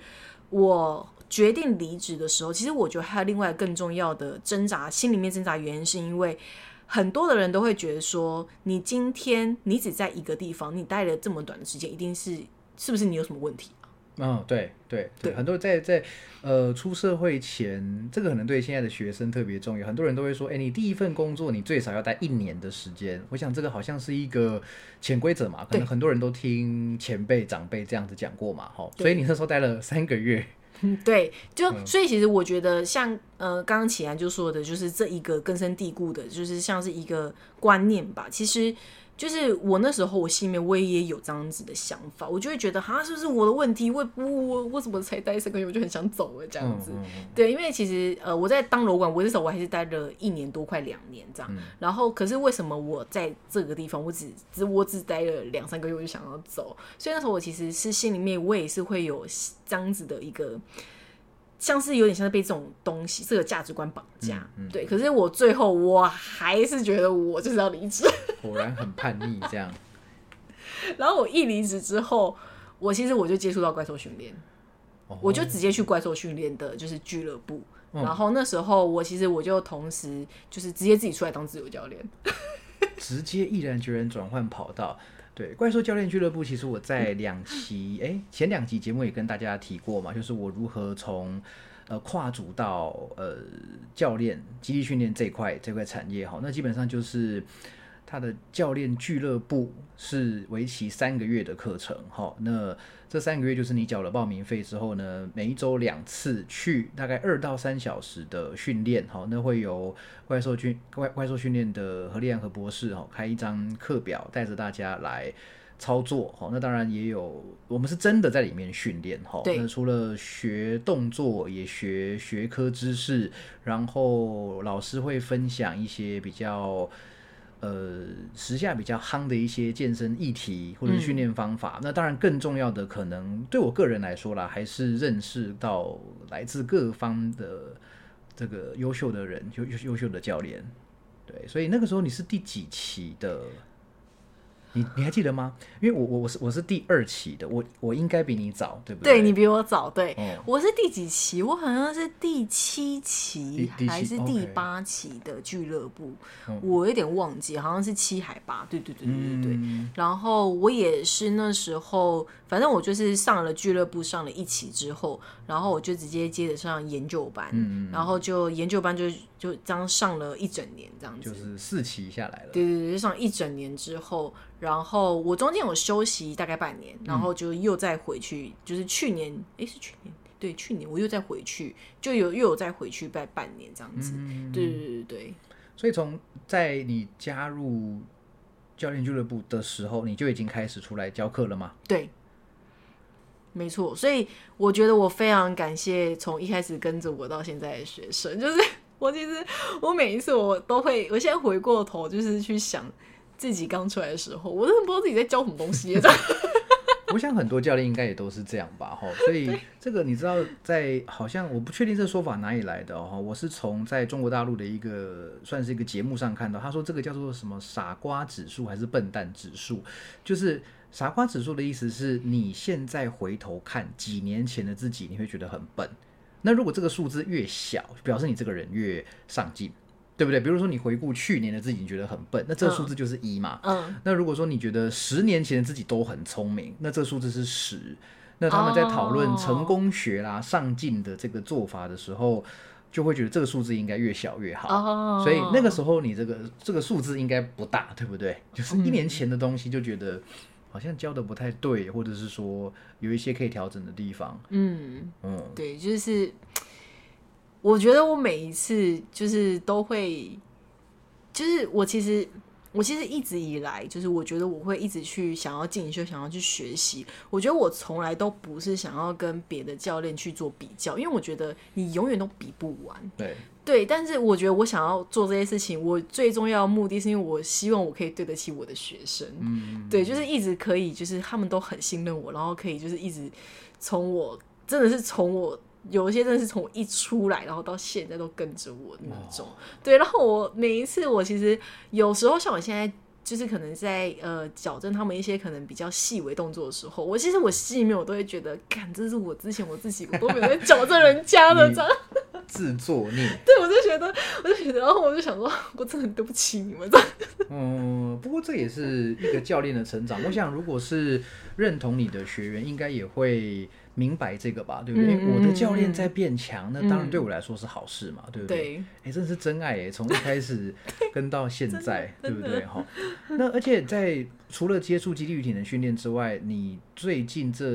我决定离职的时候，其实我觉得还有另外更重要的挣扎，心里面挣扎原因是因为。很多的人都会觉得说，你今天你只在一个地方，你待了这么短的时间，一定是是不是你有什么问题啊？嗯，对对对，很多在在呃出社会前，这个可能对现在的学生特别重要。很多人都会说，哎，你第一份工作你最少要待一年的时间。我想这个好像是一个潜规则嘛，可能很多人都听前辈长辈这样子讲过嘛，哈。所以你那时候待了三个月，嗯，对，就、所以其实我觉得像呃刚刚启然就说的，就是这一个根深蒂固的，就是像是一个观念吧。其实就是我那时候我心里面我也有这样子的想法，我就会觉得哈是不是我的问题？我我我我怎么才待三个月我就很想走了这样子？嗯嗯对，因为其实呃我在当楼管，我那时候我还是待了一年多，快两年这样。然后可是为什么我在这个地方我只只我只待了两三个月我就想要走？所以那时候我其实是心里面我也是会有这样子的一个。像是有点像是被这种东西、这个价值观绑架，对。可是我最后我还是觉得我就是要离职。果然很叛逆这样。然后我一离职之后，我其实我就接触到怪兽训练，哦我就直接去怪兽训练的，就是俱乐部。然后那时候我其实我就同时就是直接自己出来当自由教练。直接毅然决然转换跑道。对，怪兽教练俱乐部，其实我在两期哎、前两集节目也跟大家提过嘛，就是我如何从呃跨组到呃教练基地训练这一块这块产业哈，那基本上就是他的教练俱乐部是为期三个月的课程哈，那这三个月就是你缴了报名费之后呢，每一周两次去大概二到三小时的训练哈，那会有怪兽训怪怪兽训练的何立安和博士哈开一张课表，带着大家来操作哈。那当然也有我们是真的在里面训练哈。那除了学动作，也学学科知识，然后老师会分享一些比较。呃，时下比较夯的一些健身议题或者是训练方法，那当然更重要的，可能对我个人来说啦，还是认识到来自各方的这个优秀的人，优优优秀的教练。对，所以那个时候你是第几期的？你你还记得吗？因为我我我是我是第二期的，我我应该比你早，对不对对你比我早，对、哦我是第几期？我好像是第七期还是第八期的俱乐部，嗯我有点忘记，好像是七海八。对对对对对对。嗯然后我也是那时候，反正我就是上了俱乐部上了一期之后，然后我就直接接着上研究班，嗯然后就研究班就就这样上了一整年这样子。就是四期下来了。对对对，就上一整年之后，然后我中间有休息大概半年，然后就又再回去，就是去年，诶，是去年，对，去年我又再回去，就有又有再回去拜半年这样子。对对对对，所以从在你加入教练俱乐部的时候，你就已经开始出来教课了吗？对，没错。所以我觉得我非常感谢从一开始跟着我到现在的学生，就是 我其实我每一次我都会，我现在回过头就是去想自己刚出来的时候，我真的不知道自己在教什么东西，我想很多教练应该也都是这样吧，哈。所以这个你知道，在好像我不确定这说法哪里来的哦，我是从在中国大陆的一个算是一个节目上看到，他说这个叫做什么傻瓜指数还是笨蛋指数，就是傻瓜指数的意思是你现在回头看几年前的自己，你会觉得很笨。那如果这个数字越小，表示你这个人越上进，对不对？比如说你回顾去年的自己，你觉得很笨，那这个数字就是一嘛。嗯，那如果说你觉得十年前的自己都很聪明，那这个数字是十。那他们在讨论哦成功学啦、上进的这个做法的时候，就会觉得这个数字应该越小越好。哦，所以那个时候你这个这个数字应该不大，对不对？就是一年前的东西就觉得好像教的不太对，或者是说有一些可以调整的地方。嗯，嗯，对，就是我觉得我每一次就是都会，就是我其实我其实一直以来，就是我觉得我会一直去想要进修，想要去学习。我觉得我从来都不是想要跟别的教练去做比较，因为我觉得你永远都比不完。对，对，但是我觉得我想要做这些事情，我最重要的目的是因为我希望我可以对得起我的学生。嗯，对，就是一直可以，就是他们都很信任我，然后可以就是一直从我真的是从我有一些真的是从我一出来，然后到现在都跟着我那种。对，然后我每一次我其实有时候像我现在。就是可能在呃矫正他们一些可能比较细微动作的时候，我其实我心里面我都会觉得，干这是我之前我自己我都没有在矫正人家的这样。自作孽。对，我就觉得，我就觉得，然后我就想说，我真的很对不起你们这样。嗯，不过这也是一个教练的成长。我想，如果是认同你的学员，应该也会明白这个吧，对不对？我的教练在变强，那当然嗯对我来说是好事嘛，对不对？对，哎、真的是真爱哎，从一开始跟到现在，对不对？哈，那而且在除了接触肌力与体能训练之外，你最近这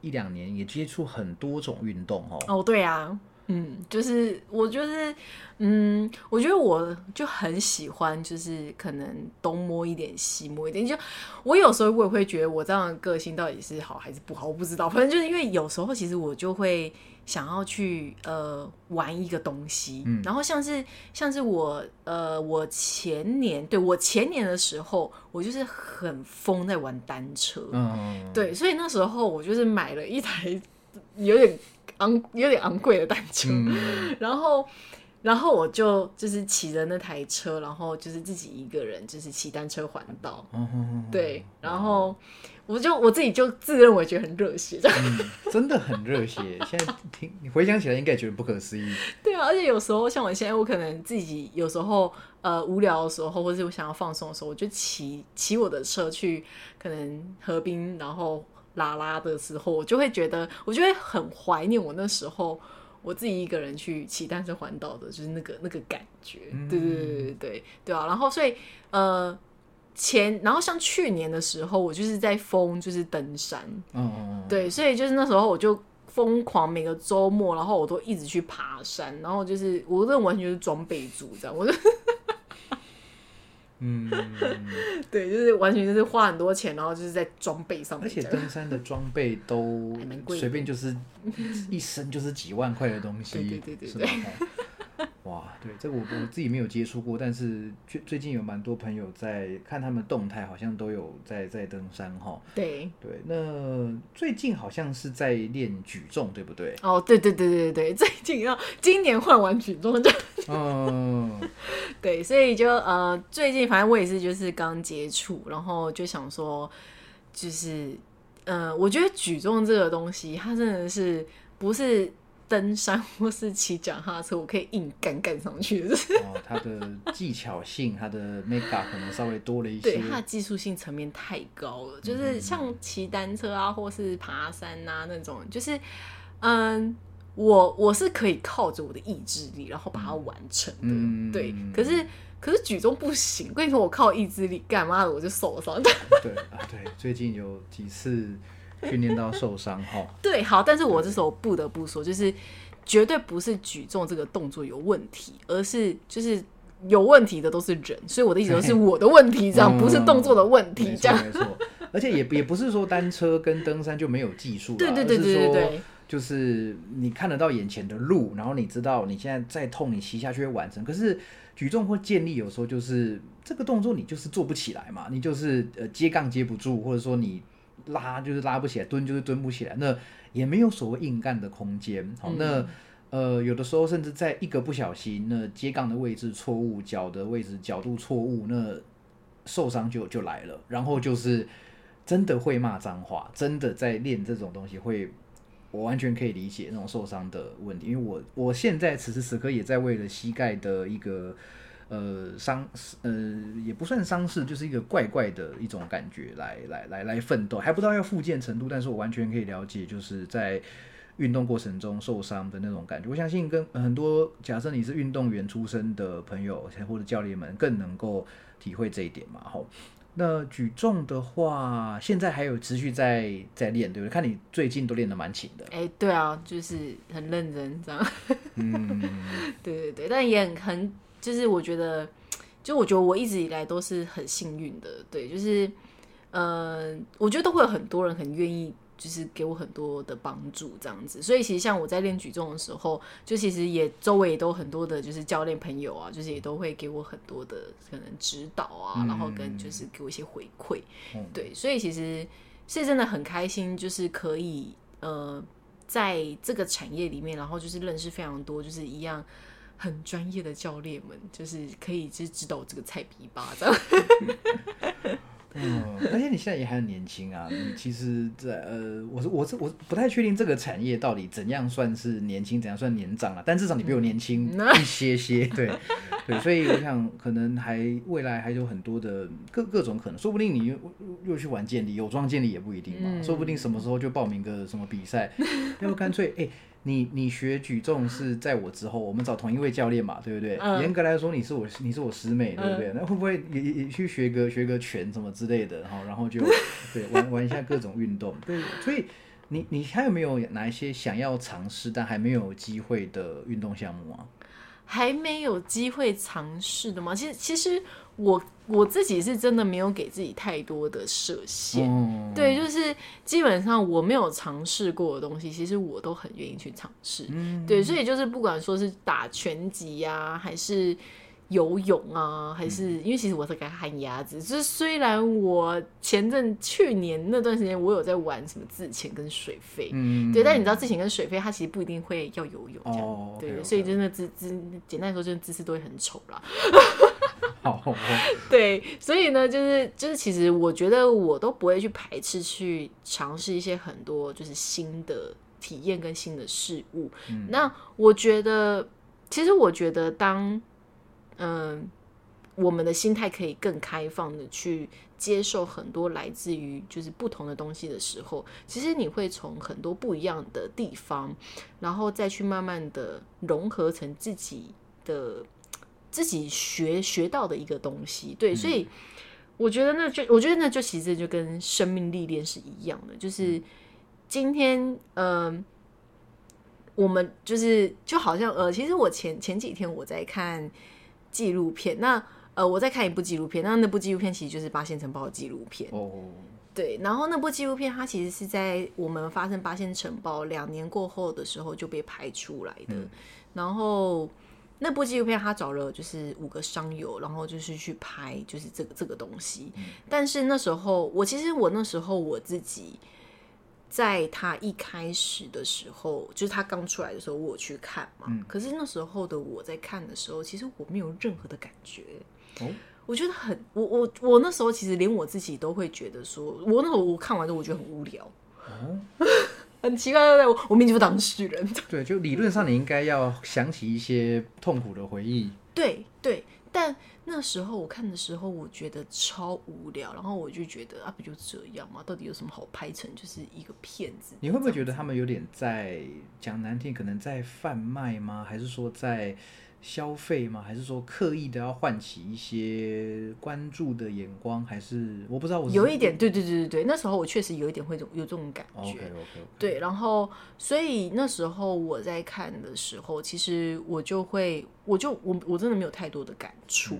一两年也接触很多种运动哦。哦，对啊，嗯，就是我就是，嗯，我觉得我就很喜欢，就是可能东摸一点，西摸一点。就我有时候我也会觉得我这样的个性到底是好还是不好，我不知道。反正就是因为有时候其实我就会想要去呃玩一个东西，嗯然后像是像是我呃我前年对我前年的时候，我就是很疯在玩单车，嗯，对，所以那时候我就是买了一台 有点昂、有点昂贵的单车，嗯，然后，然后我就就是骑着那台车，然后就是自己一个人就是骑单车环岛，嗯对，然后我就我自己就自认为觉得很热血，真的很热血。现在听你回想起来，应该觉得不可思议。对啊，而且有时候像我现在，我可能自己有时候呃无聊的时候，或者是我想要放松的时候，我就骑骑我的车去可能河滨，然后拉拉的时候，我就会觉得，我就会很怀念我那时候我自己一个人去骑单车环岛的，就是那个那个感觉。对对对对对对啊！然后所以呃前，然后像去年的时候，我就是在疯，就是登山。嗯嗯嗯，对，所以就是那时候我就疯狂每个周末，然后我都一直去爬山，然后就是我这完全就是装备组这样，我就嗯，对，就是完全就是花很多钱，然后就是在装备上面而且。登山的装备都随便就是一身就是几万块的东西，对对对对是吧？哦哇，对，这个我我自己没有接触过，但是最最近有蛮多朋友在看他们动态，好像都有在在登山哈。对，对，那最近好像是在练举重，对不对？哦，对对对对对，最近要今年换完举重就嗯，对，所以就呃，最近反正我也是就是刚接触，然后就想说，就是呃，我觉得举重这个东西，它真的是不是登山 或是骑脚踏车，我可以硬干干上去的，哦，它的技巧性，它的 make up 可能稍微多了一些。对它的技术性层面太高了，就是像骑单车啊，或是爬山啊那种，就是嗯。我我是可以靠着我的意志力，然后把它完成的，嗯对。可是可是举重不行，我跟你说，我靠意志力，干嘛的我就受伤。对啊，对，最近有几次训练到受伤哈。对，好，但是我这时候不得不说，就是绝对不是举重这个动作有问题，而是就是有问题的都是人，所以我的意思说是我的问题，这样、嗯不是动作的问题，这样。错没错，而且也也不是说单车跟登山就没有技术啦，对对对对对对，就是你看得到眼前的路，然后你知道你现在再痛，你骑下去会完成。可是举重或健力有时候就是这个动作你就是做不起来嘛，你就是呃接杠接不住，或者说你拉就是拉不起来，蹲就是蹲不起来，那也没有所谓硬干的空间。好，嗯那。呃，有的时候甚至在一个不小心，那接杠的位置错误，脚的位置角度错误，那受伤就就来了。然后就是真的会骂脏话，真的在练这种东西会我完全可以理解那种受伤的问题，因为我我现在此时此刻也在为了膝盖的一个呃伤呃也不算伤势，就是一个怪怪的一种感觉来来来来奋斗，还不知道要复健程度，但是我完全可以了解，就是在运动过程中受伤的那种感觉。我相信跟很多假设你是运动员出身的朋友或者教练们更能够体会这一点嘛，吼。那举重的话，现在还有持续在在练，对不对？看你最近都练得蛮勤的。哎，对啊，就是很认真这样。嗯，对对对，但也很很，就是我觉得，就我觉得我一直以来都是很幸运的，对，就是，呃，我觉得都会有很多人很愿意。就是给我很多的帮助，这样子。所以其实像我在练举重的时候，就其实也周围也都很多的，就是教练朋友啊，就是也都会给我很多的可能指导啊，然后跟就是给我一些回馈。对，所以其实是真的很开心，就是可以呃在这个产业里面，然后就是认识非常多，就是一样很专业的教练们，就是可以就是指导这个菜皮巴这样。嗯，而且你现在也还很年轻啊！你其实，在呃，我是我是我不太确定这个产业到底怎样算是年轻，怎样算年长啊？但至少你比我年轻一些些，对对，所以我想可能还未来还有很多的各各种可能，说不定你又又去玩健力，有装健力也不一定嘛，说不定什么时候就报名个什么比赛，要不干脆哎。你你学举重是在我之后，我们找同一位教练嘛，对不对？严格来说，你是我你是我师妹，对不对？那会不会也也去学个学个拳什么之类的？哈，然后就 对玩玩一下各种运动。对，所以你你还有没有哪一些想要尝试但还没有机会的运动项目啊？还没有机会尝试的吗？其实其实。我我自己是真的没有给自己太多的设限，对，就是基本上我没有尝试过的东西，其实我都很愿意去尝试，对，所以就是不管说是打拳击呀，还是游泳啊，还是因为其实我是个旱鸭子，就是虽然我前阵去年那段时间我有在玩什么自潜跟水飞，嗯，对，但你知道自潜跟水飞它其实不一定会要游泳，哦，对，所以真的姿姿简单来说，就是姿势都会很丑啦。好，对，所以呢，就是就是，其实我觉得我都不会去排斥去尝试一些很多就是新的体验跟新的事物。那我觉得，其实我觉得，当嗯，我们的心态可以更开放的去接受很多来自于就是不同的东西的时候，其实你会从很多不一样的地方，然后再去慢慢的融合成自己的。自己学学到的一个东西，对，所以我觉得那就，我觉得那就其实就跟生命历练是一样的，就是今天，嗯，我们就是就好像，呃，其实我前前几天我在看纪录片，那呃，我在看一部纪录片，那那部纪录片其实就是八仙城堡的纪录片，哦，对，然后那部纪录片它其实是在我们发生八仙城堡两年过后的时候就被拍出来的，然后。那部纪录片，他找了就是五个商友，然后就是去拍，就是这个这个东西。但是那时候，我其实我那时候我自己，在他一开始的时候，就是他刚出来的时候，我去看嘛。可是那时候的我在看的时候，其实我没有任何的感觉。哦，我觉得很，我我我那时候其实连我自己都会觉得说，我那时候我看完之后，我觉得很无聊。哦。很奇怪，对不对？我明明就是当事人。对，就理论上你应该要想起一些痛苦的回忆。对对，但那时候我看的时候，我觉得超无聊，然后我就觉得啊，不就这样吗？到底有什么好拍成就是一个骗子？你会不会觉得他们有点在讲难听，可能在贩卖吗？还是说在？消费吗？还是说刻意的要唤起一些关注的眼光？还是我不知道。我有一点，对对对对对，那时候我确实有一点会有这种感觉。OK OK。对，然后所以那时候我在看的时候，其实我就会，我就我我真的没有太多的感触。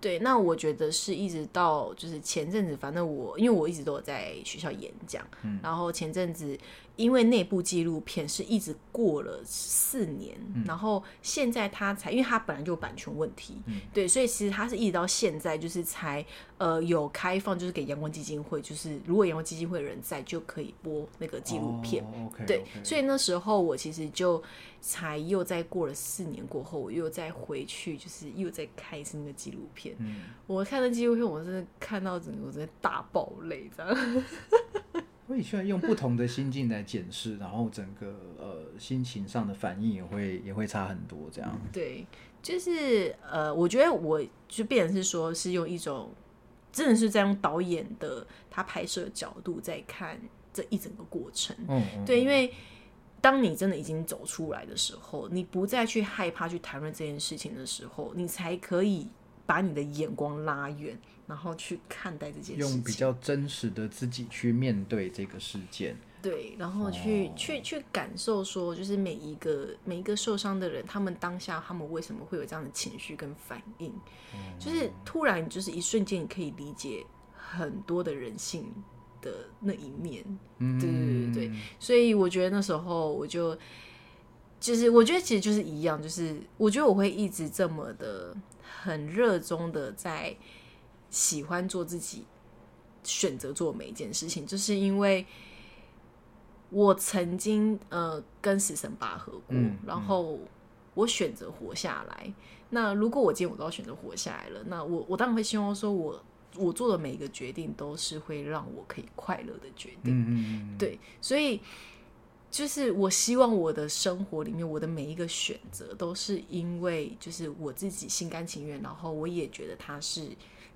对，那我觉得是一直到就是前阵子，反正我因为我一直都有在学校演讲，然后前阵子。因为那部纪录片是一直过了四年，然后现在他才，因为他本来就有版权问题，对，所以其实他是一直到现在就是才呃有开放，就是给阳光基金会，就是如果阳光基金会的人在就可以播那个纪录片，对，所以那时候我其实就才又再过了四年过后，我又再回去，就是又再看一次那个纪录片。我看那纪录片，我真的看到整个我真的大爆泪，这样。会需要用不同的心境来检视，然后整个呃心情上的反应也会也会差很多，这样。对，就是呃，我觉得我就变成是说，是用一种真的是在用导演的他拍摄角度在看这一整个过程。嗯嗯，对，因为当你真的已经走出来的时候，你不再去害怕去谈论这件事情的时候，你才可以把你的眼光拉远，然后去看待这件事情。用比较真实的自己去面对这个事件。对，然后去、哦去去感受说，就是每一个每一个受伤的人，他们当下他们为什么会有这样的情绪跟反应，就是突然就是一瞬间，你可以理解很多的人性的那一面。嗯，对对对对，所以我觉得那时候我就，就是我觉得其实就是一样，就是我觉得我会一直这么的很热衷的在喜欢做自己，选择做每一件事情，就是因为我曾经呃跟死神拔河过，嗯然后我选择活下来。那如果我今天我都要选择活下来了，那我我当然会希望说我我做的每一个决定都是会让我可以快乐的决定。嗯嗯嗯，对，所以就是我希望我的生活里面，我的每一个选择都是因为就是我自己心甘情愿，然后我也觉得它是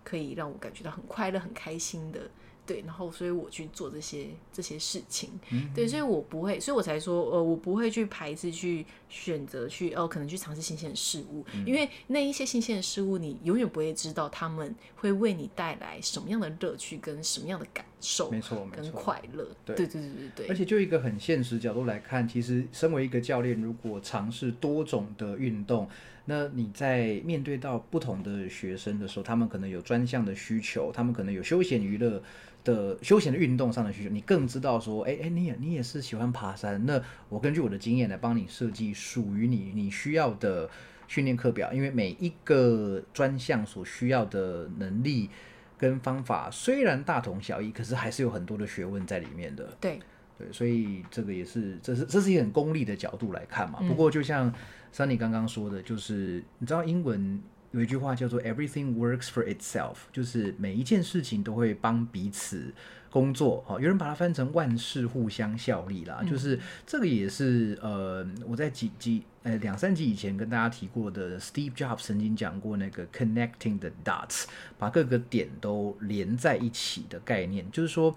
可以让我感觉到很快乐、很开心的。对，然后所以我去做这些这些事情，对，所以我不会，所以我才说，呃，我不会去排斥去选择去哦，可能去尝试新鲜的事物，因为那一些新鲜的事物，你永远不会知道他们会为你带来什么样的乐趣跟什么样的感受，没错没跟。快乐。对对对对，而且就一个很现实角度来看，其实身为一个教练，如果尝试多种的运动，那你在面对到不同的学生的时候，他们可能有专项的需求，他们可能有休闲娱乐的休闲的运动上的需求，你更知道说，哎哎，你也你也是喜欢爬山，那我根据我的经验来帮你设计属于你你需要的训练课表，因为每一个专项所需要的能力跟方法虽然大同小异，可是还是有很多的学问在里面的。对对，所以这个也是，这是这是一个很功利的角度来看嘛。不过就像 Sunny 刚刚说的，就是你知道英文有一句话叫做 “everything works for itself”，就是每一件事情都会帮彼此工作。哈，有人把它翻成万事互相效力啦，就是这个也是呃，我在几几呃两三集以前跟大家提过的，Steve Jobs 曾经讲过那个 connecting the dots，把各个点都连在一起的概念，就是说。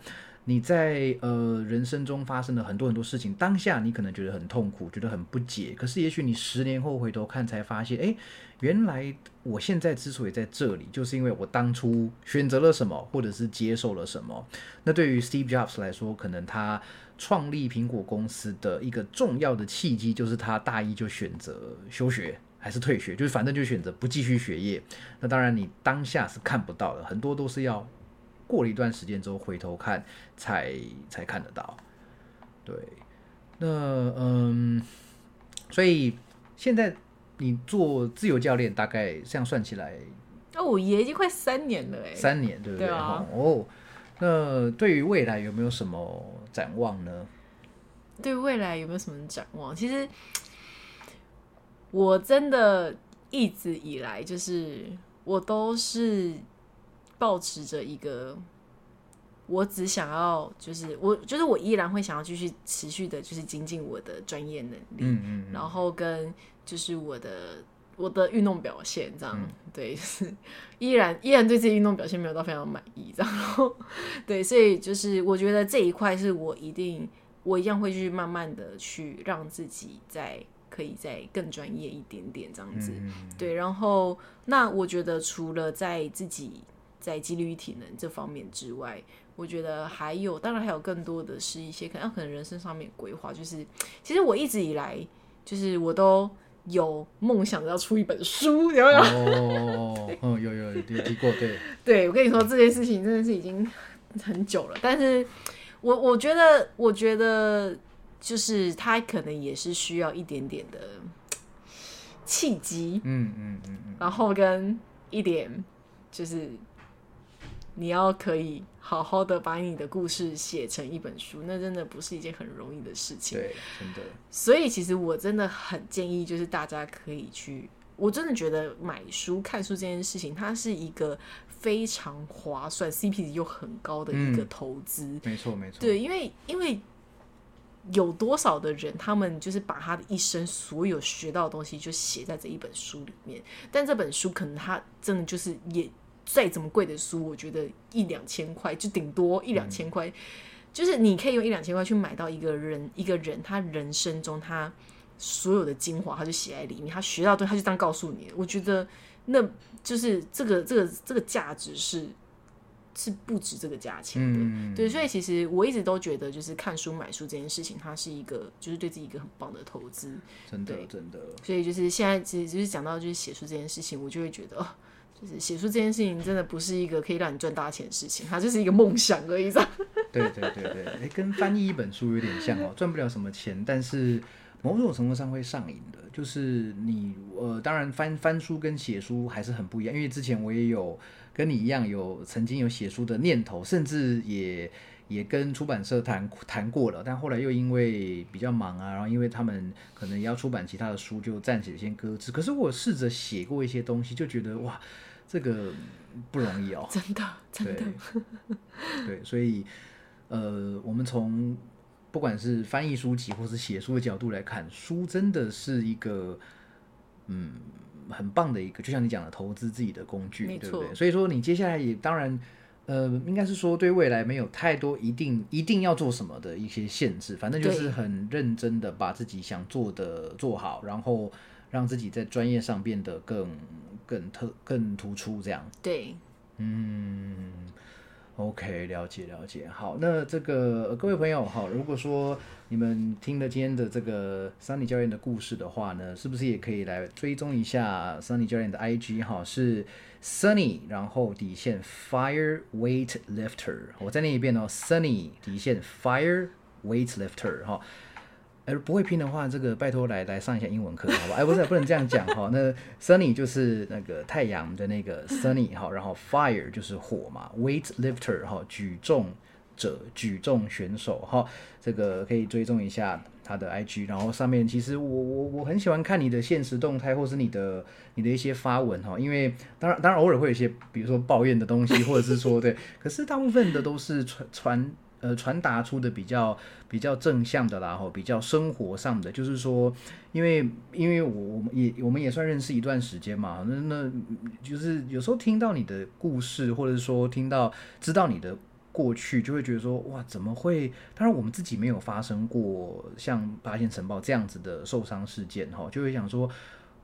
你在呃人生中发生了很多很多事情，当下你可能觉得很痛苦，觉得很不解，可是也许你十年后回头看，才发现，哎，原来我现在之所以在这里，就是因为我当初选择了什么，或者是接受了什么。那对于 Steve Jobs 来说，可能他创立苹果公司的一个重要的契机，就是他大一就选择休学。还是退学，就是反正就选择不继续学业。那当然，你当下是看不到的，很多都是要过了一段时间之后回头看才才看得到。对，那嗯，所以现在你做自由教练，大概这样算起来哦，我爷已经快三年了哎。三年，对不对？对啊哦，那对于未来有没有什么展望呢？对未来有没有什么展望？其实我真的一直以来就是我都是保持着一个，我只想要就是我就是我依然会想要继续持续的，就是精进我的专业能力，嗯嗯嗯，然后跟就是我的我的运动表现这样，对，就是依然依然对自己运动表现没有到非常满意这样，然后对，所以就是我觉得这一块是我一定我一样会去慢慢的去让自己在可以再更专业一点点这样子，嗯。对，然后那我觉得除了在自己在纪律与体能这方面之外，我觉得还有，当然还有更多的是一些可能可能人生上面规划，就是其实我一直以来就是我都有梦想着要出一本书，有没有？哦，嗯，有有有有提过，对，对我跟你说这件事情真的是已经很久了，但是我我觉得我觉得就是他可能也是需要一点点的契机，嗯嗯嗯嗯，然后跟一点就是你要可以好好的把你的故事写成一本书，那真的不是一件很容易的事情。对，真的，所以其实我真的很建议，就是大家可以去我真的觉得买书、看书这件事情，它是一个非常划算、CP 值又很高的一个投资。没错，没错。对，因为因为有多少的人，他们就是把他的一生所有学到的东西就写在这一本书里面，但这本书可能他真的就是也再怎么贵的书，我觉得一两千块就顶多一两千块，就是你可以用一两千块去买到一个人一个人他人生中他所有的精华，他就写在里面，他学到东西他就这样告诉你。我觉得那就是这个这个这个价值是。是不值这个价钱的，对，所以其实我一直都觉得，就是看书买书这件事情，它是一个就是对自己一个很棒的投资，真的真的。所以就是现在，其实就是讲到就是写书这件事情，我就会觉得，就是写书这件事情真的不是一个可以让你赚大钱的事情，它就是一个梦想而已。对对对对，哎，跟翻译一本书有点像哦，赚不了什么钱，但是某种程度上会上瘾的。就是你呃，当然翻翻书跟写书还是很不一样，因为之前我也有。跟你一样有曾经有写书的念头，甚至也也跟出版社谈谈过了，但后来又因为比较忙啊，然后因为他们可能要出版其他的书，就暂时先搁置。可是我试着写过一些东西，就觉得哇，这个不容易哦，真的，真的，对，所以呃，我们从不管是翻译书籍或是写书的角度来看，书真的是一个嗯。很棒的一个，就像你讲的，投资自己的工具，对不对？所以说，你接下来也当然，呃，应该是说对未来没有太多一定一定要做什么的一些限制，反正就是很认真的把自己想做的做好，然后让自己在专业上变得更更特更突出，这样。对，嗯。OK，了解了解。好，那这个各位朋友哈，如果说你们听了今天的这个 Sunny 教练的故事的话呢，是不是也可以来追踪一下 Sunny 教练的 IG 哈？是 Sunny，然后底线 Fire Weight Lifter。我再念一遍哦，Sunny 底线 Fire Weight Lifter 哈。哎，不会拼的话，这个拜托来来上一下英文课，好吧？哎，不是，不能这样讲哈。那 Sunny 就是那个太阳的那个 Sunny 哈，然后 Fire 就是火嘛，Weight Lifter 哈，举重者、举重选手哈，这个可以追踪一下他的 IG。然后上面其实我我我很喜欢看你的现实动态，或是你的你的一些发文哈，因为当然当然偶尔会有一些，比如说抱怨的东西，或者是说对，可是大部分的都是传传。呃，传达出的比较比较正向的啦，吼，比较生活上的，就是说，因为因为我我们也我们也算认识一段时间嘛，那那就是有时候听到你的故事，或者是说听到知道你的过去，就会觉得说，哇，怎么会？当然我们自己没有发生过像八仙城堡这样子的受伤事件，哈，就会想说，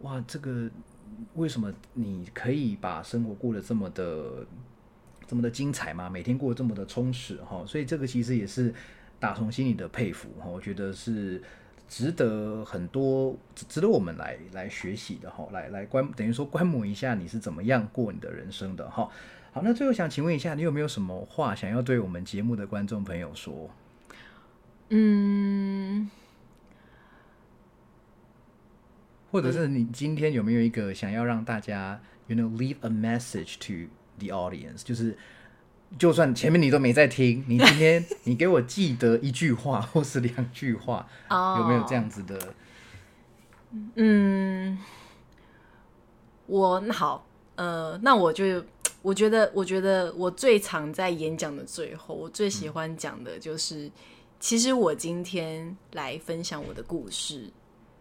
哇，这个为什么你可以把生活过得这么的？这么的精彩吗？每天过得这么的充实哈，所以这个其实也是打从心里的佩服哈。我觉得是值得很多值得我们来来学习的哈，来来观等于说观摩一下你是怎么样过你的人生的哈。好，那最后想请问一下，你有没有什么话想要对我们节目的观众朋友说？嗯，或者是你今天有没有一个想要让大家，you know leave a message to The audience 就是，就算前面你都没在听，你今天你给我记得一句话 或是两句话，有没有这样子的？嗯，我那好，呃，那我就我觉得，我觉得我最常在演讲的最后，我最喜欢讲的就是，其实我今天来分享我的故事，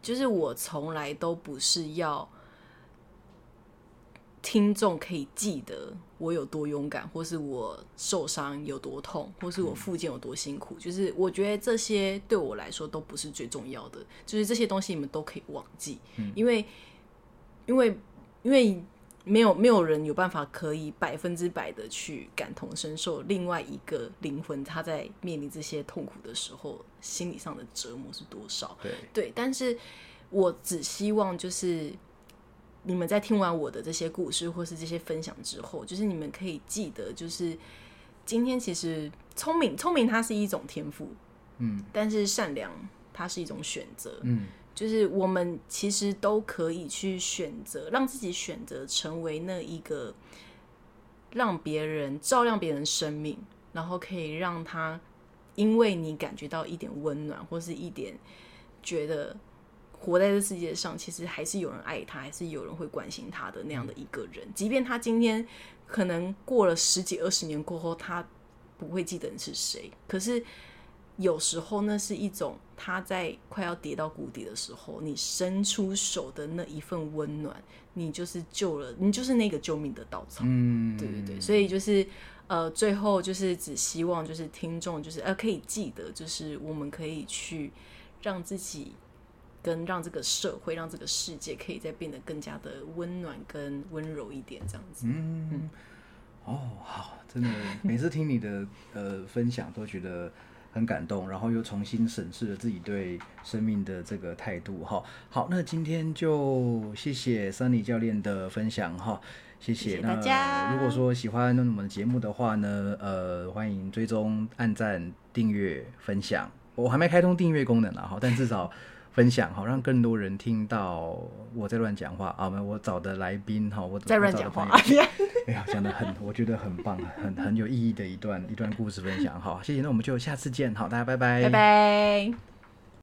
就是我从来都不是要。听众可以记得我有多勇敢，或是我受伤有多痛，或是我复健有多辛苦。就是我觉得这些对我来说都不是最重要的，就是这些东西你们都可以忘记，因为因为因为没有没有人有办法可以百分之百的去感同身受另外一个灵魂他在面临这些痛苦的时候心理上的折磨是多少。对对，但是我只希望就是。你们在听完我的这些故事或是这些分享之后，就是你们可以记得，就是今天其实聪明，聪明它是一种天赋，嗯，但是善良它是一种选择，嗯，就是我们其实都可以去选择，让自己选择成为那一个让别人照亮别人生命，然后可以让他因为你感觉到一点温暖或是一点觉得。活在这世界上，其实还是有人爱他，还是有人会关心他的那样的一个人。即便他今天可能过了十几二十年过后，他不会记得你是谁，可是有时候那是一种他在快要跌到谷底的时候，你伸出手的那一份温暖，你就是救了，你就是那个救命的稻草。嗯，对对对，所以就是呃，最后就是只希望就是听众就是呃可以记得，就是我们可以去让自己跟让这个社会、让这个世界可以再变得更加的温暖跟温柔一点，这样子。嗯，哦，好，真的，每次听你的呃分享都觉得很感动，然后又重新审视了自己对生命的这个态度哈。好，那今天就谢谢 Sunny 教练的分享哈，谢谢大家那如果说喜欢我们的节目的话呢，呃，欢迎追踪、按赞、订阅、分享。我还没开通订阅功能啦哈，但至少。分享好，让更多人听到我在乱讲话啊！我找的来宾哈，我在乱讲话，哎呀，讲的很，我觉得很棒，很很有意义的一段一段故事分享。好，谢谢，那我们就下次见，好，大家拜拜，拜拜。